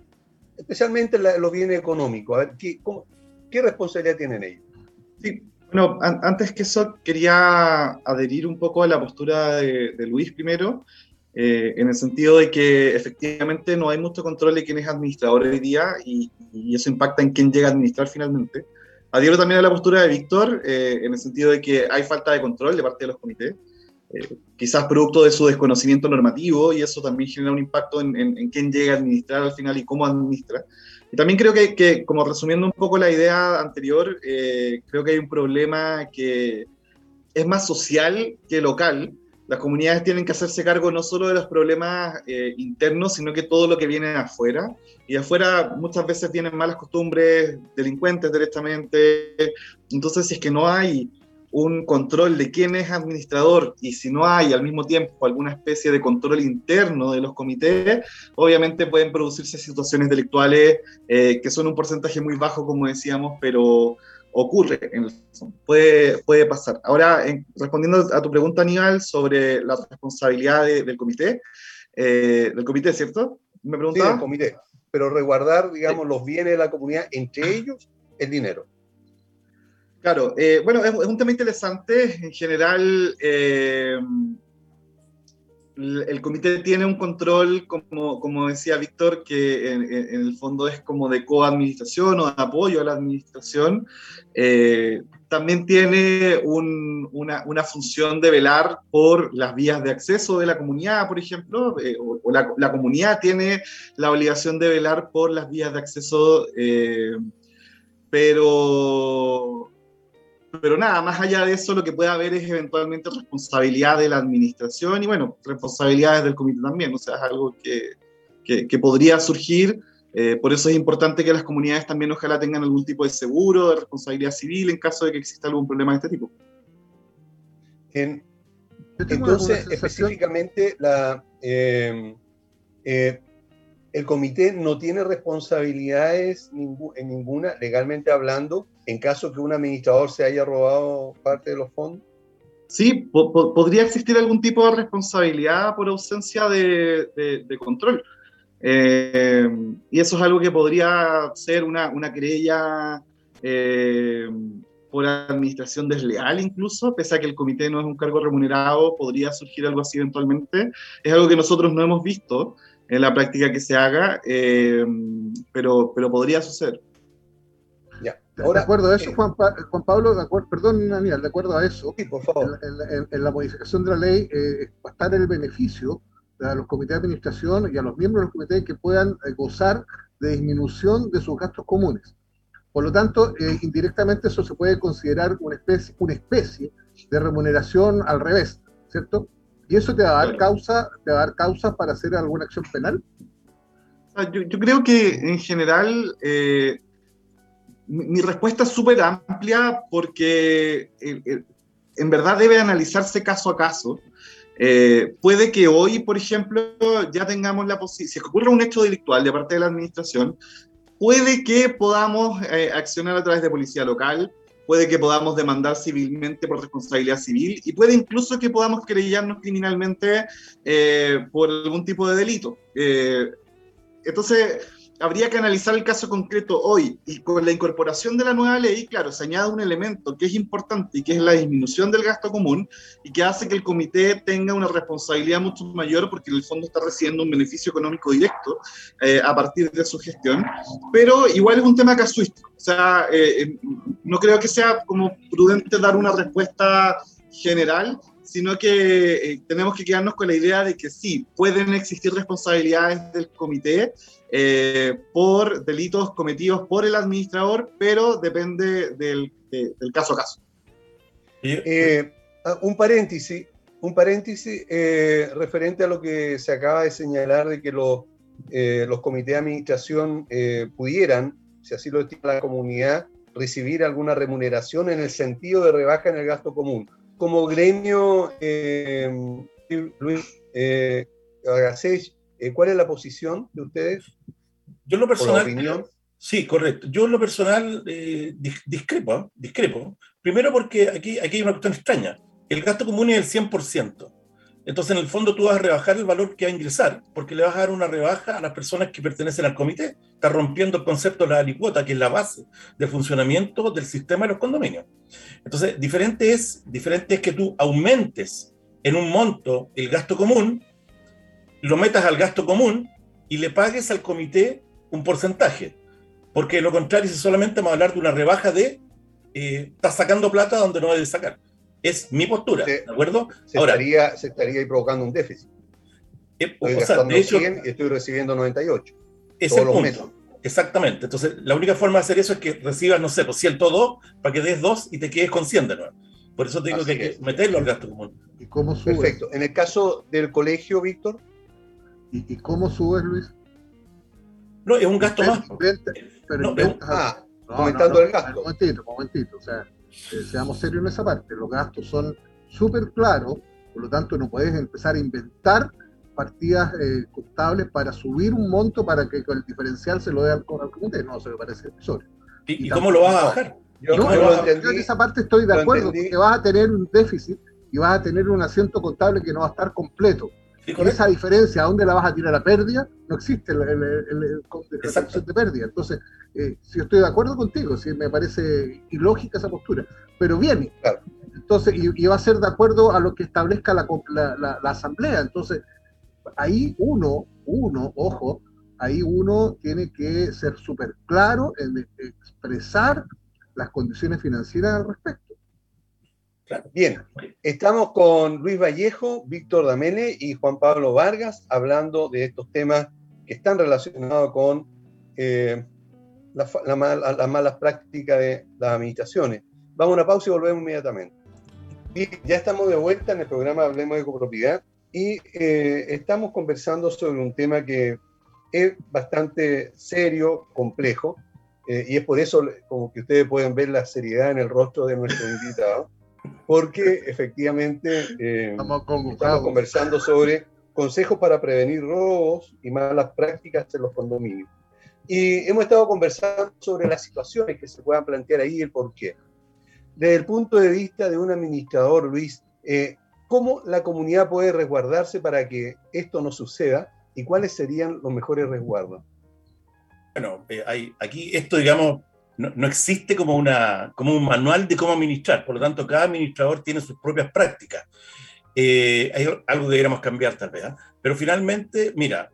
Especialmente los bienes económicos. A ver, ¿qué, ¿qué responsabilidad tienen ellos? Sí, bueno, antes que eso, quería adherir un poco a la postura de, de Luis primero eh, en el sentido de que efectivamente no hay mucho control de quién es administrador hoy día y, eso impacta en quién llega a administrar finalmente. Adhiero también a la postura de Víctor, eh, en el sentido de que hay falta de control de parte de los comités, eh, quizás producto de su desconocimiento normativo, y eso también genera un impacto en, en, quién llega a administrar al final y cómo administra. Y también creo que, que como resumiendo un poco la idea anterior, creo que hay un problema que es más social que local, las comunidades tienen que hacerse cargo no solo de los problemas eh, internos, sino que todo lo que viene afuera. Y afuera muchas veces tienen malas costumbres, delincuentes directamente. Entonces, si es que no hay un control de quién es administrador y si no hay al mismo tiempo alguna especie de control interno de los comités, obviamente pueden producirse situaciones delictuales eh, que son un porcentaje muy bajo, como decíamos, pero ocurre, en el, puede, puede pasar. Ahora, respondiendo a tu pregunta, Aníbal, sobre la responsabilidad del comité, eh, del comité, ¿cierto? Me preguntaba. Sí, del comité, pero resguardar, digamos, los bienes de la comunidad, entre ellos el dinero. Claro, eh, bueno, es, un tema interesante. En general, eh, el comité tiene un control, como, como decía Víctor, que en, el fondo es como de coadministración o de apoyo a la administración. Eh, también tiene una, una, función de velar por las vías de acceso de la comunidad, por ejemplo, o, la, comunidad tiene la obligación de velar por las vías de acceso, pero pero nada, más allá de eso, lo que puede haber es eventualmente responsabilidad de la administración y, bueno, responsabilidades del comité también. O sea, es algo que, que, podría surgir. Eh, por eso es importante que las comunidades también ojalá tengan algún tipo de seguro, de responsabilidad civil en caso de que exista algún problema de este tipo. entonces, específicamente, la, eh, eh, el comité no tiene responsabilidades en ninguna, legalmente hablando, en caso que un administrador se haya robado parte de los fondos? Sí, podría existir algún tipo de responsabilidad por ausencia de, control. Eh, y eso es algo que podría ser una, una querella eh, por administración desleal incluso, pese a que el comité no es un cargo remunerado, podría surgir algo así eventualmente. Es algo que nosotros no hemos visto en la práctica que se haga, eh, pero, pero podría suceder. Ahora, de acuerdo a eso, eh, Juan, Juan Pablo, de acuerdo, perdón, Daniel, de acuerdo a eso, En, la modificación de la ley eh, va a estar el beneficio a los comités de administración y a los miembros de los comités que puedan gozar de disminución de sus gastos comunes. Por lo tanto, indirectamente eso se puede considerar una especie, una especie de remuneración al revés, ¿cierto? ¿Y eso te va a dar causa, te va a dar causa para hacer alguna acción penal? Yo, yo creo que en general eh, mi, respuesta es súper amplia porque eh, eh, en verdad debe analizarse caso a caso. puede que hoy, por ejemplo, ya tengamos la posibilidad, si ocurre un hecho delictual de parte de la administración, puede que podamos accionar a través de policía local, puede que podamos demandar civilmente por responsabilidad civil y puede incluso que podamos querellarnos criminalmente eh, por algún tipo de delito. Eh, entonces, habría que analizar el caso concreto hoy. Y con la incorporación de la nueva ley, claro, se añade un elemento que es importante y que es la disminución del gasto común y que hace que el comité tenga una responsabilidad mucho mayor porque el fondo está recibiendo un beneficio económico directo eh, a partir de su gestión, pero igual es un tema casuístico, o sea, eh, eh, no creo que sea como prudente dar una respuesta general, sino que tenemos que quedarnos con la idea de que sí, pueden existir responsabilidades del comité, eh, por delitos cometidos por el administrador, pero depende del, caso a caso. Eh, ah, un paréntesis, un paréntesis eh, referente a lo que se acaba de señalar de que los, los comités de administración pudieran, si así lo estima la comunidad, recibir alguna remuneración en el sentido de rebaja en el gasto común. Como gremio, Luis eh, eh, ¿Cuál es la posición de ustedes? Yo en lo personal... Sí, correcto. Yo en lo personal eh, discrepo, discrepo. Primero porque aquí, aquí hay una cuestión extraña. El gasto común es el 100%. Entonces, en el fondo, tú vas a rebajar el valor que va a ingresar, porque le vas a dar una rebaja a las personas que pertenecen al comité. Está rompiendo el concepto de la alicuota, que es la base del funcionamiento del sistema de los condominios. Entonces, diferente es, diferente es que tú aumentes en un monto el gasto común lo metas al gasto común y le pagues al comité un porcentaje. Porque de lo contrario, si solamente vamos a hablar de una rebaja de eh, estás sacando plata donde no debes sacar. Es mi postura, ¿de acuerdo? Se, Ahora, estaría, se estaría provocando un déficit. Eh, estoy o sea, de hecho, 100 y estoy recibiendo 98. Es el punto. Exactamente. Entonces, la única forma de hacer eso es que recibas, no sé, pues 102 para que des 2 y te quedes con 100 de nuevo. Por eso te digo que hay que meterlo al gasto común. ¿Y cómo sube? Perfecto. En el caso del colegio, Víctor, ¿Y, cómo subes, Luis? No, es un gasto más. pero ah, aumentando el gasto. Un momentito, un momentito. O sea, eh, seamos serios en esa parte. Los gastos son súper claros, por lo tanto no puedes empezar a inventar partidas eh, contables para subir un monto para que con el diferencial se lo dé al, comité. No, se me parece episodio. ¿Y, cómo lo vas a bajar? Yo, no, en esa parte estoy de acuerdo, porque vas a tener un déficit y vas a tener un asiento contable que no va a estar completo esa diferencia, ¿a dónde la vas a tirar a pérdida? No existe el, el, de pérdida. Entonces, eh, si estoy de acuerdo contigo, si me parece ilógica esa postura, pero viene. Entonces, y, va a ser de acuerdo a lo que establezca la, la, asamblea. Entonces, ahí uno, uno, ojo, ahí uno tiene que ser súper claro en expresar las condiciones financieras al respecto. Bien, estamos con Luis Vallejo, Víctor Damene y Juan Pablo Vargas hablando de estos temas que están relacionados con eh, las malas prácticas de las administraciones. Vamos a una pausa y volvemos inmediatamente. ya estamos de vuelta en el programa Hablemos de Copropiedad y eh, estamos conversando sobre un tema que es bastante serio, complejo, eh, y es por eso como que ustedes pueden ver la seriedad en el rostro de nuestro invitado porque efectivamente eh, estamos, conversando sobre consejos para prevenir robos y malas prácticas en los condominios. Y hemos estado conversando sobre las situaciones que se puedan plantear ahí y el por qué. Desde el punto de vista de un administrador, Luis, eh, ¿cómo la comunidad puede resguardarse para que esto no suceda y cuáles serían los mejores resguardos? Bueno, eh, hay, aquí esto, digamos, no, existe como, una, como un manual de cómo administrar, por lo tanto cada administrador tiene sus propias prácticas. Eh, hay algo que deberíamos cambiar tal vez, ¿ah? pero finalmente, mira,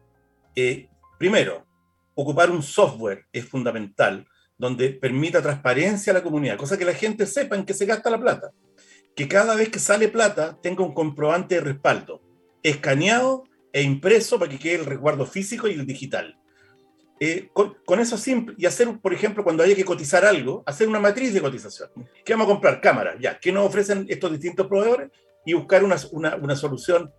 eh, primero, ocupar un software es fundamental donde permita transparencia a la comunidad, cosa que la gente sepa en qué se gasta la plata. Que cada vez que sale plata tenga un comprobante de respaldo, escaneado e impreso para que quede el resguardo físico y el digital. Eh, con, eso simple, y hacer, por ejemplo, cuando haya que cotizar algo, hacer una matriz de cotización. ¿Qué vamos a comprar? Cámaras, ya. ¿Qué nos ofrecen estos distintos proveedores? Y buscar una, una, solución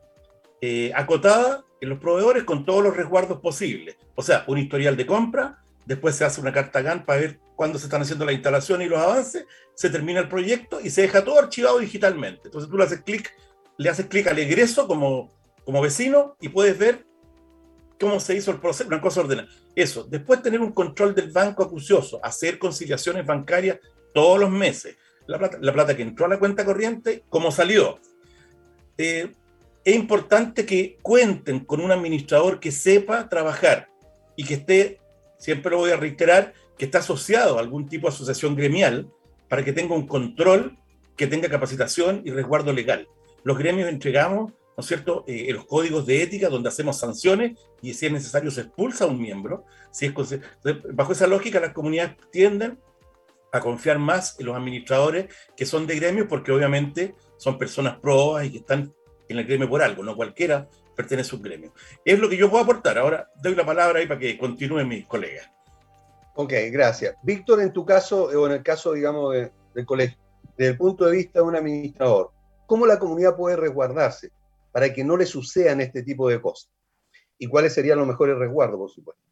eh, acotada en los proveedores con todos los resguardos posibles. O sea, un historial de compra, después se hace una carta GAN para ver cuándo se están haciendo la instalación y los avances, se termina el proyecto y se deja todo archivado digitalmente. Entonces tú le haces clic, le haces clic al egreso como, como vecino y puedes ver cómo se hizo el proceso, una cosa ordenada. Eso. Después tener un control del banco acucioso, hacer conciliaciones bancarias todos los meses, la plata, la plata que entró a la cuenta corriente, como salió. Eh, es importante que cuenten con un administrador que sepa trabajar y que esté, siempre lo voy a reiterar, que está asociado a algún tipo de asociación gremial para que tenga un control, que tenga capacitación y resguardo legal. Los gremios entregamos, ¿no es cierto?, eh, los códigos de ética donde hacemos sanciones y si es necesario se expulsa a un miembro. Si es, bajo esa lógica, las comunidades tienden a confiar más en los administradores que son de gremios porque obviamente son personas probas y que están en el gremio por algo, no cualquiera pertenece a un gremio. Es lo que yo puedo aportar. Ahora doy la palabra ahí para que continúen mis colegas. Ok, gracias. Víctor, en tu caso, o en el caso, digamos, del colegio, desde el punto de vista de un administrador, ¿cómo la comunidad puede resguardarse para que no le sucedan este tipo de cosas? ¿Y cuáles serían los mejores resguardos, por supuesto?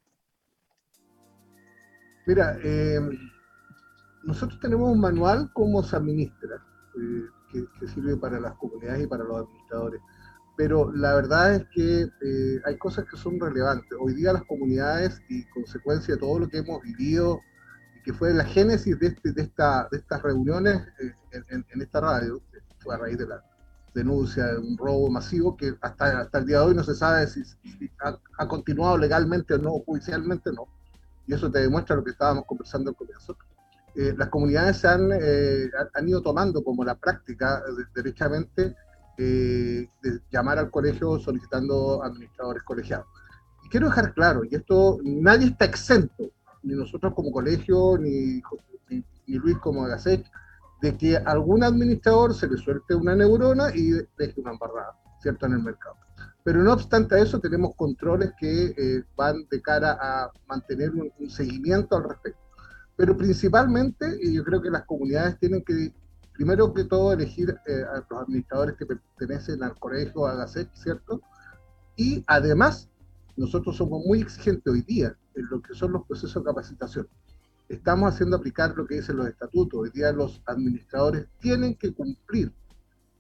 Mira, eh, nosotros tenemos un manual cómo se administra, eh, que, sirve para las comunidades y para los administradores pero la verdad es que eh, hay cosas que son relevantes. Hoy día las comunidades y consecuencia de todo lo que hemos vivido y que fue la génesis de, este, de, esta, de estas reuniones en, esta radio, fue a raíz de la denuncia de un robo masivo que hasta, hasta el día de hoy no se sabe si, ha, continuado legalmente o no, judicialmente no. Y eso te demuestra lo que estábamos conversando al comienzo. Eh, las comunidades se han, han ido tomando como la práctica derechamente eh, de llamar al colegio solicitando administradores colegiados. Y quiero dejar claro, y esto nadie está exento, ni nosotros como colegio, ni, ni, Luis como Gasset, de que a algún administrador se le suelte una neurona y deje una embarrada, ¿cierto?, en el mercado. Pero no obstante eso, tenemos controles que eh, van de cara a mantener un, un, seguimiento al respecto. Pero principalmente, yo creo que las comunidades tienen que primero que todo elegir eh, a los administradores que pertenecen al colegio, a la SEC, ¿cierto? Y además, nosotros somos muy exigentes hoy día en lo que son los procesos de capacitación. Estamos haciendo aplicar lo que dicen los estatutos. Hoy día los administradores tienen que cumplir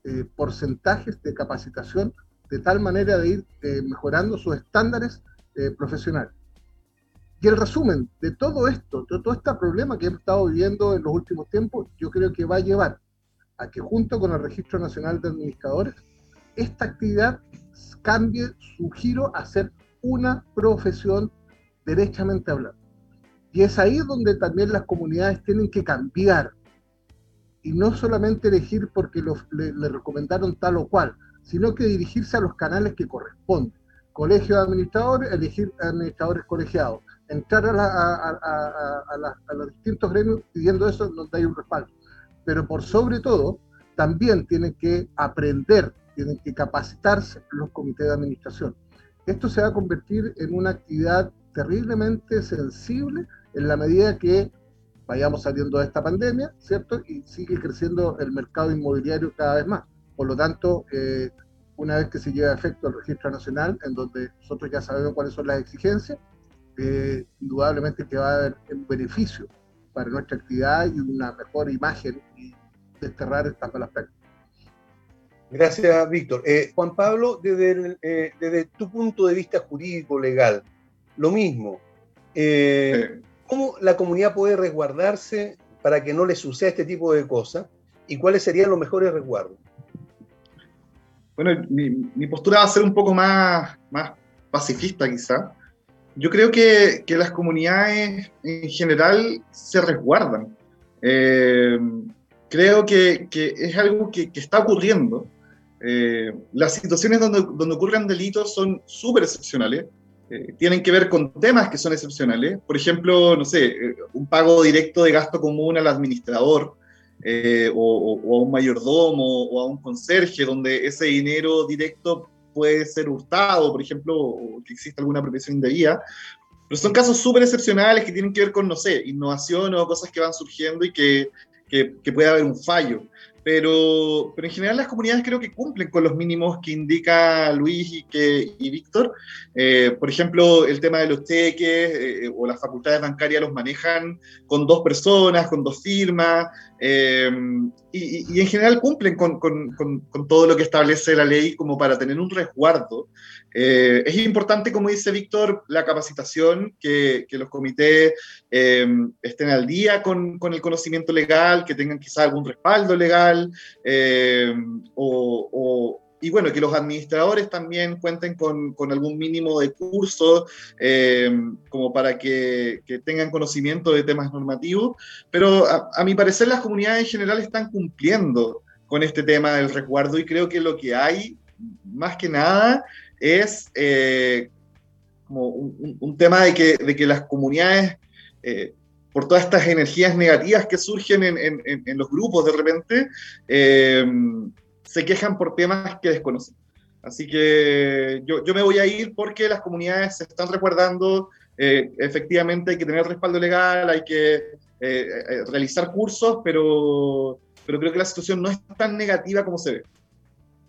eh, porcentajes de capacitación de tal manera de ir eh, mejorando sus estándares profesionales. Y el resumen de todo esto, de todo este problema que hemos estado viviendo en los últimos tiempos, yo creo que va a llevar a que junto con el Registro Nacional de Administradores, esta actividad cambie su giro a ser una profesión derechamente hablando. Y es ahí donde también las comunidades tienen que cambiar y no solamente elegir porque le, le, recomendaron tal o cual, sino que dirigirse a los canales que corresponden. Colegio de administradores, elegir administradores colegiados. Entrar a, a los distintos gremios pidiendo eso donde hay un respaldo pero por sobre todo, también tienen que aprender, tienen que capacitarse los comités de administración. Esto se va a convertir en una actividad terriblemente sensible en la medida que vayamos saliendo de esta pandemia, ¿cierto? Y sigue creciendo el mercado inmobiliario cada vez más. Por lo tanto, eh, una vez que se lleve a efecto el registro nacional, en donde nosotros ya sabemos cuáles son las exigencias, eh, indudablemente que va a haber un beneficio para nuestra actividad y una mejor imagen y desterrar estas malas prácticas. Gracias, Víctor. Eh, Juan Pablo, desde, eh, desde, tu punto de vista jurídico, legal, lo mismo. Eh, ¿Cómo la comunidad puede resguardarse para que no le suceda este tipo de cosas? ¿Y cuáles serían los mejores resguardos? Bueno, mi, mi postura va a ser un poco más, más pacifista quizá yo creo que, que, las comunidades en general se resguardan. Eh, creo que, que, es algo que, está ocurriendo. Eh, las situaciones donde, donde, ocurren delitos son súper excepcionales. Eh, tienen que ver con temas que son excepcionales. Por ejemplo, no sé, un pago directo de gasto común al administrador o, o, a un mayordomo o a un conserje, donde ese dinero directo puede ser hurtado, por ejemplo, o que exista alguna apropiación indebida. Pero son casos súper excepcionales que tienen que ver con, no sé, innovación o cosas que van surgiendo y que, que, que puede haber un fallo. Pero, pero en general las comunidades creo que cumplen con los mínimos que indica Luis y, que, y Víctor. Eh, por ejemplo, el tema de los cheques eh, o las facultades bancarias los manejan con dos personas, con dos firmas. Eh, y, en general cumplen con, todo lo que establece la ley como para tener un resguardo. Eh, es importante, como dice Víctor, la capacitación, que, los comités eh, estén al día con, el conocimiento legal, que tengan quizá algún respaldo legal o y bueno, que los administradores también cuenten con, con algún mínimo de curso eh, como para que, que, tengan conocimiento de temas normativos, pero a, mi parecer las comunidades en general están cumpliendo con este tema del resguardo y creo que lo que hay más que nada es eh, como un, tema de que, de que las comunidades... Eh, por todas estas energías negativas que surgen en, en, los grupos de repente, se quejan por temas que desconocen. Así que yo, yo me voy a ir porque las comunidades se están recuerdando, eh, efectivamente hay que tener respaldo legal, hay que eh, eh, realizar cursos, pero, pero creo que la situación no es tan negativa como se ve.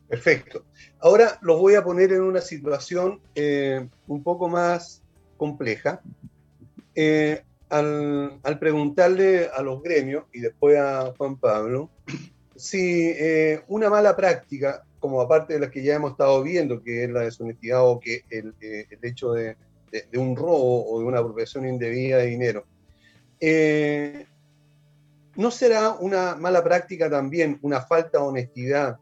Perfecto. Ahora los voy a poner en una situación un poco más compleja. Al, al, preguntarle a los gremios y después a Juan Pablo, si eh, una mala práctica, como aparte de las que ya hemos estado viendo, que es la deshonestidad o que el, eh, hecho de, un robo o de una apropiación indebida de dinero, eh, ¿no será una mala práctica también, una falta de honestidad,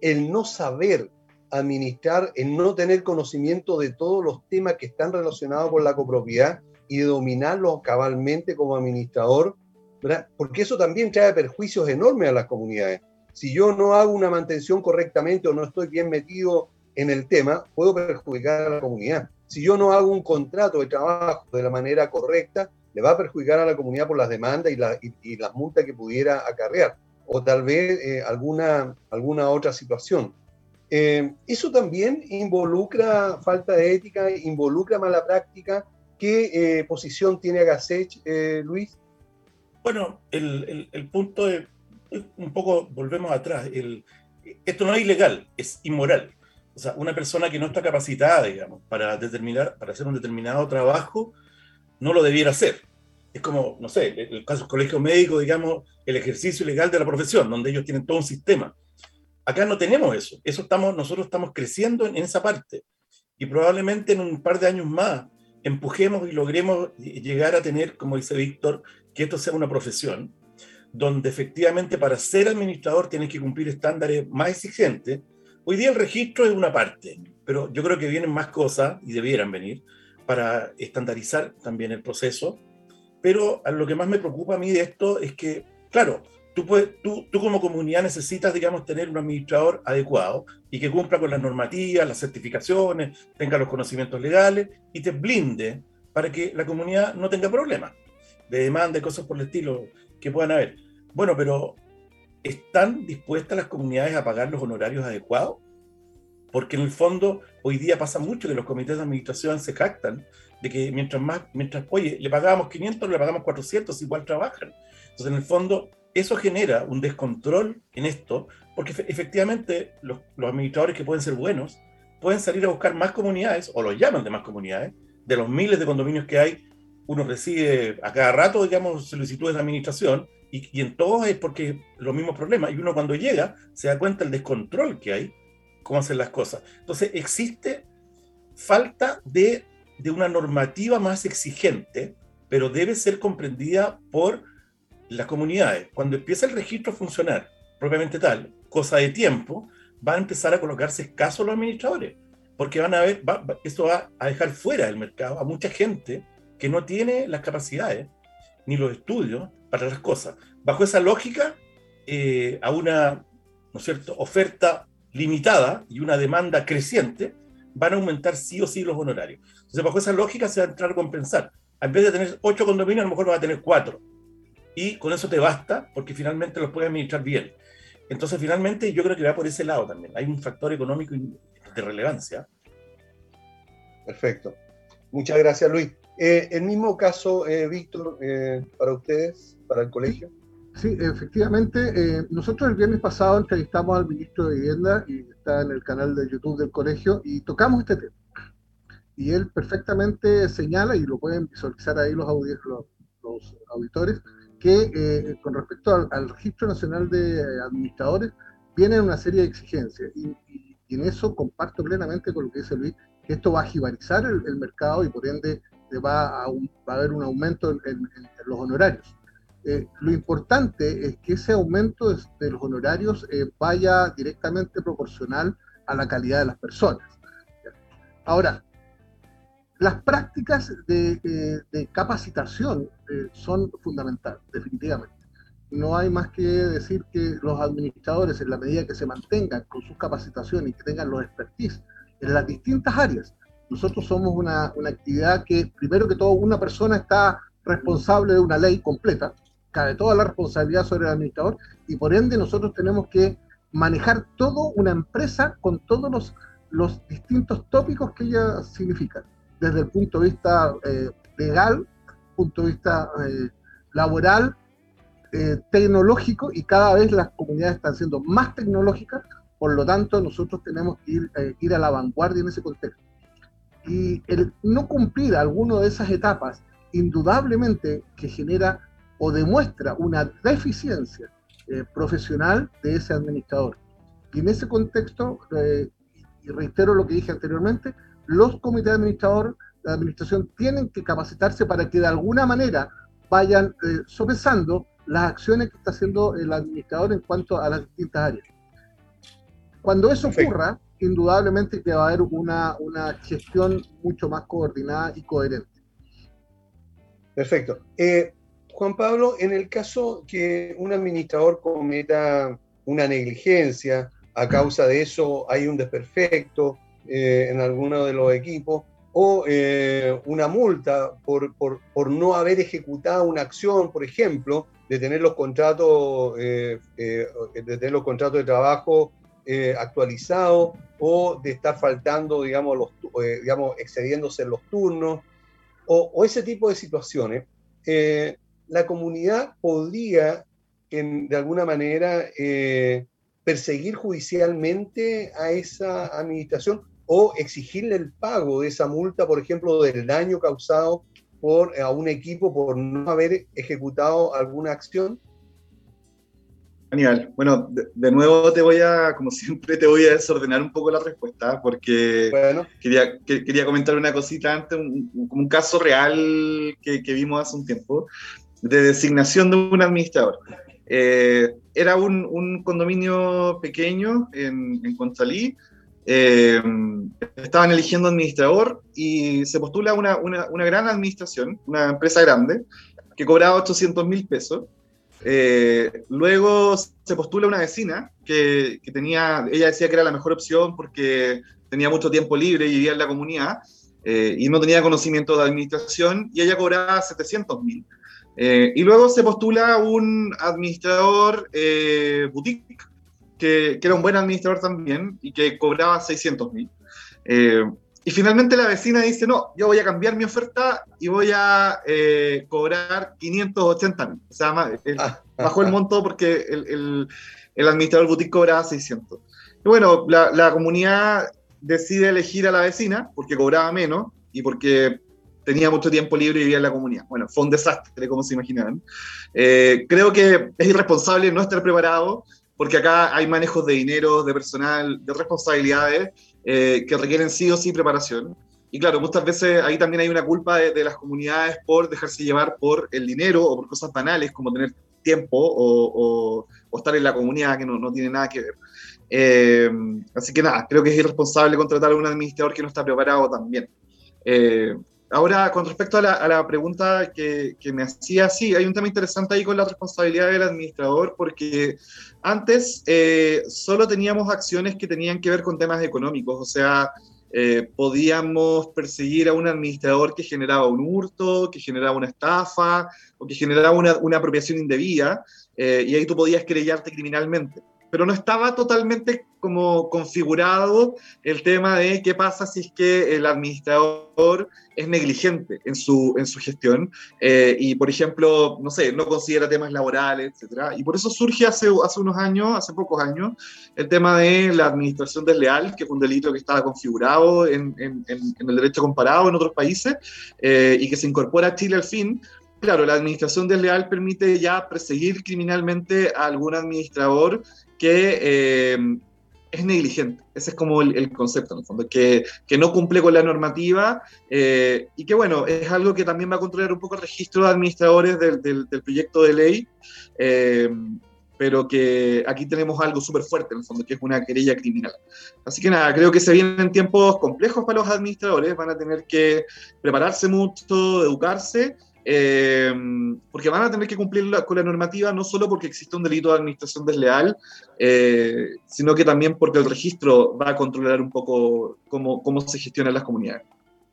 el no saber administrar, el no tener conocimiento de todos los temas que están relacionados con la copropiedad y dominarlos cabalmente como administrador? Porque eso también trae perjuicios enormes a las comunidades. Si yo no hago una mantención correctamente o no estoy bien metido en el tema, puedo perjudicar a la comunidad. Si yo no hago un contrato de trabajo de la manera correcta, le va a perjudicar a la comunidad por las demandas y, las multas que pudiera acarrear, o tal vez eh, alguna, alguna otra situación. Eh, eso también involucra falta de ética, involucra mala práctica. ¿Qué eh, posición tiene Agasech, Luis? Bueno, el, punto es, un poco, volvemos atrás, esto no es ilegal, es inmoral. O sea, una persona que no está capacitada, digamos, para determinar, para hacer un determinado trabajo, no lo debiera hacer. Es como, no sé, el caso del colegio médico, digamos, el ejercicio ilegal de la profesión, donde ellos tienen todo un sistema. Acá no tenemos eso. Eso estamos, nosotros estamos creciendo en esa parte. Y probablemente en un par de años más empujemos y logremos llegar a tener, como dice Víctor, que esto sea una profesión, donde efectivamente para ser administrador tienes que cumplir estándares más exigentes. Hoy día el registro es una parte, pero yo creo que vienen más cosas, y debieran venir, para estandarizar también el proceso. Pero lo que más me preocupa a mí de esto es que, claro, tú, puedes, tú, tú como comunidad necesitas, digamos, tener un administrador adecuado y que cumpla con las normativas, las certificaciones, tenga los conocimientos legales y te blinde para que la comunidad no tenga problemas de demanda y cosas por el estilo que puedan haber. Bueno, pero ¿están dispuestas las comunidades a pagar los honorarios adecuados? Porque en el fondo hoy día pasa mucho que los comités de administración se jactan de que mientras más, mientras, oye, le pagábamos 500, le pagamos 400, igual trabajan. Entonces, en el fondo, eso genera un descontrol en esto, porque efectivamente los, administradores que pueden ser buenos pueden salir a buscar más comunidades, o los llaman de más comunidades, de los miles de condominios que hay, uno recibe a cada rato, digamos, solicitudes de administración y, y en todos es porque los mismos problemas. Y uno cuando llega se da cuenta del descontrol que hay, cómo hacer las cosas. Entonces existe falta de, de una normativa más exigente, pero debe ser comprendida por las comunidades. Cuando empieza el registro a funcionar propiamente tal, cosa de tiempo, va a empezar a colocarse escasos los administradores, porque van a ver, esto va a dejar fuera del mercado a mucha gente que no tiene las capacidades ni los estudios para las cosas. Bajo esa lógica, eh, a una ¿no es cierto? oferta limitada y una demanda creciente, van a aumentar sí o sí los honorarios. Entonces, bajo esa lógica se va a entrar a compensar. En vez de tener ocho condominios, a lo mejor va a tener cuatro. Y con eso te basta, porque finalmente los puedes administrar bien. Entonces, finalmente, yo creo que va por ese lado también. Hay un factor económico de relevancia. Perfecto. Muchas gracias, Luis. Eh, el mismo caso, eh, Víctor, eh, para ustedes, para el colegio. Sí, efectivamente. nosotros el viernes pasado entrevistamos al ministro de Vivienda y está en el canal de YouTube del colegio y tocamos este tema. Y él perfectamente señala, y lo pueden visualizar ahí los, los, los auditores, que eh, con respecto al, Registro Nacional de Administradores vienen una serie de exigencias y, en eso comparto plenamente con lo que dice Luis, que esto va a jibarizar el, mercado y por ende va a, va a haber un aumento en, los honorarios. Eh, lo importante es que ese aumento de, los honorarios eh, vaya directamente proporcional a la calidad de las personas. Ahora, las prácticas de, eh, capacitación son fundamentales, definitivamente. No hay más que decir que los administradores, en la medida que se mantengan con sus capacitaciones y que tengan los expertise en las distintas áreas, nosotros somos una, una actividad que, primero que todo, una persona está responsable de una ley completa, cabe toda la responsabilidad sobre el administrador y por ende nosotros tenemos que manejar toda una empresa con todos los, los distintos tópicos que ella significa, desde el punto de vista eh, legal, punto de vista eh, laboral, eh, tecnológico y cada vez las comunidades están siendo más tecnológicas, por lo tanto nosotros tenemos que ir, ir a la vanguardia en ese contexto. Y el no cumplir alguna de esas etapas, indudablemente que genera o demuestra una deficiencia eh, profesional de ese administrador. Y en ese contexto, eh, y reitero lo que dije anteriormente, los comités de administrador, de administración tienen que capacitarse para que de alguna manera vayan eh, sopesando las acciones que está haciendo el administrador en cuanto a las distintas áreas. Cuando eso ocurra, indudablemente que va a haber una, una gestión mucho más coordinada y coherente. Perfecto. Eh, Juan Pablo, en el caso que un administrador cometa una negligencia, a causa de eso hay un desperfecto eh, en alguno de los equipos, o eh, una multa por, no haber ejecutado una acción, por ejemplo, de tener los contratos, eh, de tener los contratos de trabajo actualizados o de estar faltando, digamos, los, digamos excediéndose en los turnos, o, ese tipo de situaciones la comunidad podría, de alguna manera, eh, perseguir judicialmente a esa administración o exigirle el pago de esa multa, por ejemplo, del daño causado por, a un equipo por no haber ejecutado alguna acción? Aníbal, bueno, de, nuevo te voy a, como siempre, te voy a desordenar un poco la respuesta, porque quería, quería comentar una cosita antes, un, un caso real que, que, vimos hace un tiempo de designación de un administrador. Eh, era un, condominio pequeño en, en Conchalí. Eh, estaban eligiendo administrador y se postula una, una, gran administración, una empresa grande, que cobraba 800 mil pesos. Eh, luego se postula una vecina que, que, tenía, ella decía que era la mejor opción porque tenía mucho tiempo libre y vivía en la comunidad y no tenía conocimiento de administración y ella cobraba 700 mil. Eh, y luego se postula un administrador eh, boutique, que, que, era un buen administrador también y que cobraba 600 mil. Eh, y finalmente la vecina dice, no, yo voy a cambiar mi oferta y voy a cobrar 580 mil. O sea, ah. bajó el monto porque el, el, el, administrador boutique cobraba 600. Y bueno, la, la comunidad decide elegir a la vecina porque cobraba menos y porque tenía mucho tiempo libre y vivía en la comunidad. Bueno, fue un desastre, como se imaginarán. Eh, creo que es irresponsable no estar preparado, porque acá hay manejos de dinero, de personal, de responsabilidades eh, que requieren sí o sí preparación. Y claro, muchas veces ahí también hay una culpa de, las comunidades por dejarse llevar por el dinero o por cosas banales como tener tiempo o, o, estar en la comunidad que no, no tiene nada que ver. Eh, así que nada, creo que es irresponsable contratar a un administrador que no está preparado también. Ahora, con respecto a la, pregunta que, me hacía, sí, hay un tema interesante ahí con la responsabilidad del administrador, porque antes eh, solo teníamos acciones que tenían que ver con temas económicos, o sea, eh, podíamos perseguir a un administrador que generaba un hurto, que generaba una estafa o que generaba una, apropiación indebida, eh, y ahí tú podías querellarte criminalmente pero no estaba totalmente como configurado el tema de qué pasa si es que el administrador es negligente en su, en su gestión eh, y, por ejemplo, no sé, no considera temas laborales, etc. Y por eso surge hace, hace unos años, hace pocos años, el tema de la administración desleal, que fue un delito que estaba configurado en, en, en el derecho comparado en otros países eh, y que se incorpora a Chile al fin claro, la administración desleal permite ya perseguir criminalmente a algún administrador que eh, es negligente. Ese es como el, concepto, en el fondo, que, que, no cumple con la normativa eh, y que, bueno, es algo que también va a controlar un poco el registro de administradores del, del, proyecto de ley, eh, pero que aquí tenemos algo súper fuerte, en el fondo, que es una querella criminal. Así que nada, creo que se vienen tiempos complejos para los administradores, van a tener que prepararse mucho, educarse eh, porque van a tener que cumplir con la normativa no solo porque existe un delito de administración desleal, eh, sino que también porque el registro va a controlar un poco cómo, cómo se gestionan las comunidades.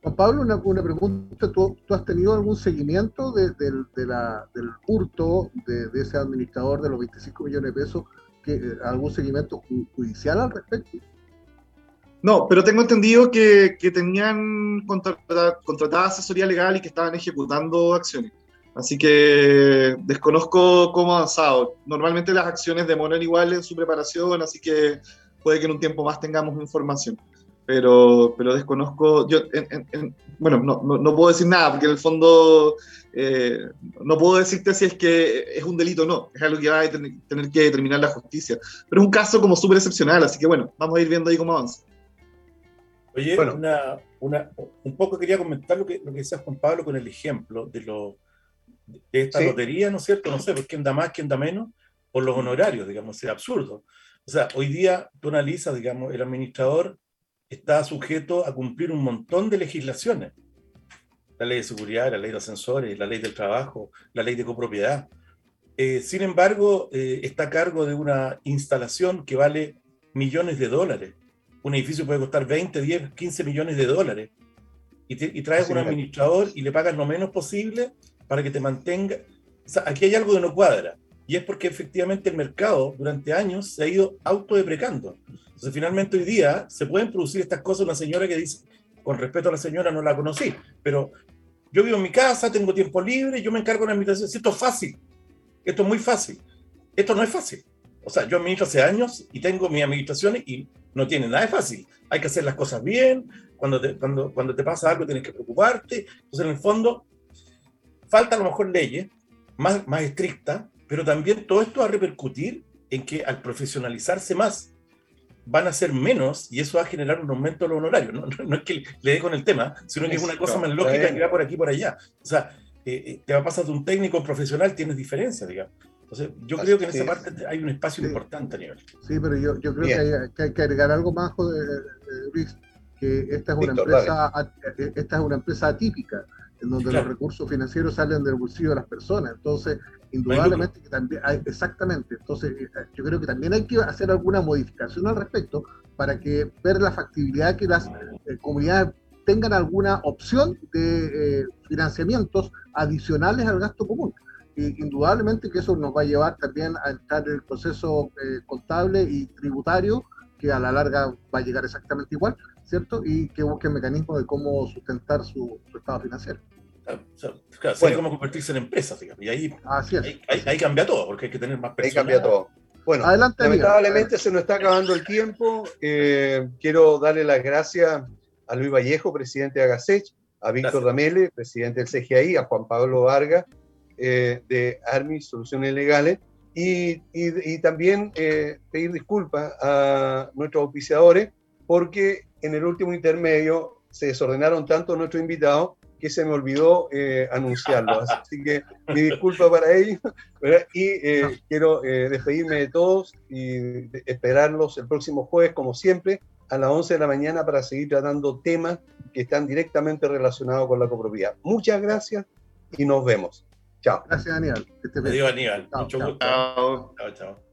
Juan Pablo, una, una pregunta, ¿Tú, ¿Tú, has tenido algún seguimiento de, de, del hurto de, ese administrador de los 25 millones de pesos? Eh, ¿Algún seguimiento judicial al respecto? No, pero tengo entendido que, que tenían contratada, contratada, asesoría legal y que estaban ejecutando acciones. Así que desconozco cómo ha avanzado. Normalmente las acciones demoran igual en su preparación, así que puede que en un tiempo más tengamos información. Pero, pero desconozco, yo, bueno, no, no, puedo decir nada, porque en el fondo eh, no puedo decirte si es que es un delito o no, es algo que va a tener que determinar la justicia. Pero es un caso como súper excepcional, así que bueno, vamos a ir viendo ahí cómo avanza. Oye, una, una, un poco quería comentar lo que, lo que decía Juan Pablo con el ejemplo de, lo, de esta lotería, ¿no es cierto? No sé, pues quién da más, quién da menos, por los honorarios, digamos, es absurdo. O sea, hoy día tú analizas, digamos, el administrador está sujeto a cumplir un montón de legislaciones. La ley de seguridad, la ley de ascensores, la ley del trabajo, la ley de copropiedad. Eh, sin embargo, eh, está a cargo de una instalación que vale millones de dólares un edificio puede costar 20, 10, 15 millones de dólares. Y, traes un administrador y le pagas lo menos posible para que te mantenga. O sea, aquí hay algo que no cuadra. Y es porque efectivamente el mercado durante años se ha ido autodeprecando. Entonces, finalmente hoy día se pueden producir estas cosas. Una señora que dice, con respeto a la señora, no la conocí, pero yo vivo en mi casa, tengo tiempo libre, yo me encargo de la administración. Esto es fácil. Esto es muy fácil. Esto no es fácil. O sea, yo administro hace años y tengo mi administración y no tiene nada de fácil. Hay que hacer las cosas bien. Cuando te, cuando, cuando te pasa algo tienes que preocuparte. Entonces, en el fondo, falta a lo mejor leyes más, más estrictas, pero también todo esto va a repercutir en que al profesionalizarse más, van a ser menos y eso va a generar un aumento de los honorarios. No, no, es que le dé con el tema, sino que es una cosa más lógica que va por aquí por allá. O sea, eh, eh, te va a pasar de un técnico a un profesional, tienes diferencia, digamos yo creo que en esa parte hay un espacio importante a nivel. Sí, pero yo, yo creo que hay, que agregar algo más, Luis, que esta es, una empresa, eh, esta es una empresa atípica, en donde los recursos financieros salen del bolsillo de las personas. Entonces, indudablemente que también hay, exactamente, entonces eh, yo creo que también hay que hacer alguna modificación al respecto para que ver la factibilidad que las eh, comunidades tengan alguna opción de financiamientos adicionales al gasto común indudablemente que eso nos va a llevar también a entrar en el proceso eh, contable y tributario, que a la larga va a llegar exactamente igual, ¿cierto? Y que busque mecanismos de cómo sustentar su, estado financiero. Claro, o cómo convertirse en empresa, Y ahí, ahí, cambia todo, porque hay que tener más personas. Ahí cambia todo. Bueno, Adelante, lamentablemente se nos está acabando el tiempo. Eh, quiero darle las gracias a Luis Vallejo, presidente de Agasech, a Víctor Ramele, presidente del CGI, a Juan Pablo Vargas, eh, de ARMIS, Soluciones Legales, y, y, también eh, pedir disculpas a nuestros auspiciadores porque en el último intermedio se desordenaron tanto nuestros invitados que se me olvidó eh, anunciarlo. Así que mi disculpa para ellos. Y quiero despedirme de todos y esperarlos el próximo jueves, como siempre, a las 11 de la mañana para seguir tratando temas que están directamente relacionados con la copropiedad. Muchas gracias y nos vemos. Chao. Gracias, Aníbal. Adiós, Aníbal. Mucho gusto. chao. chao.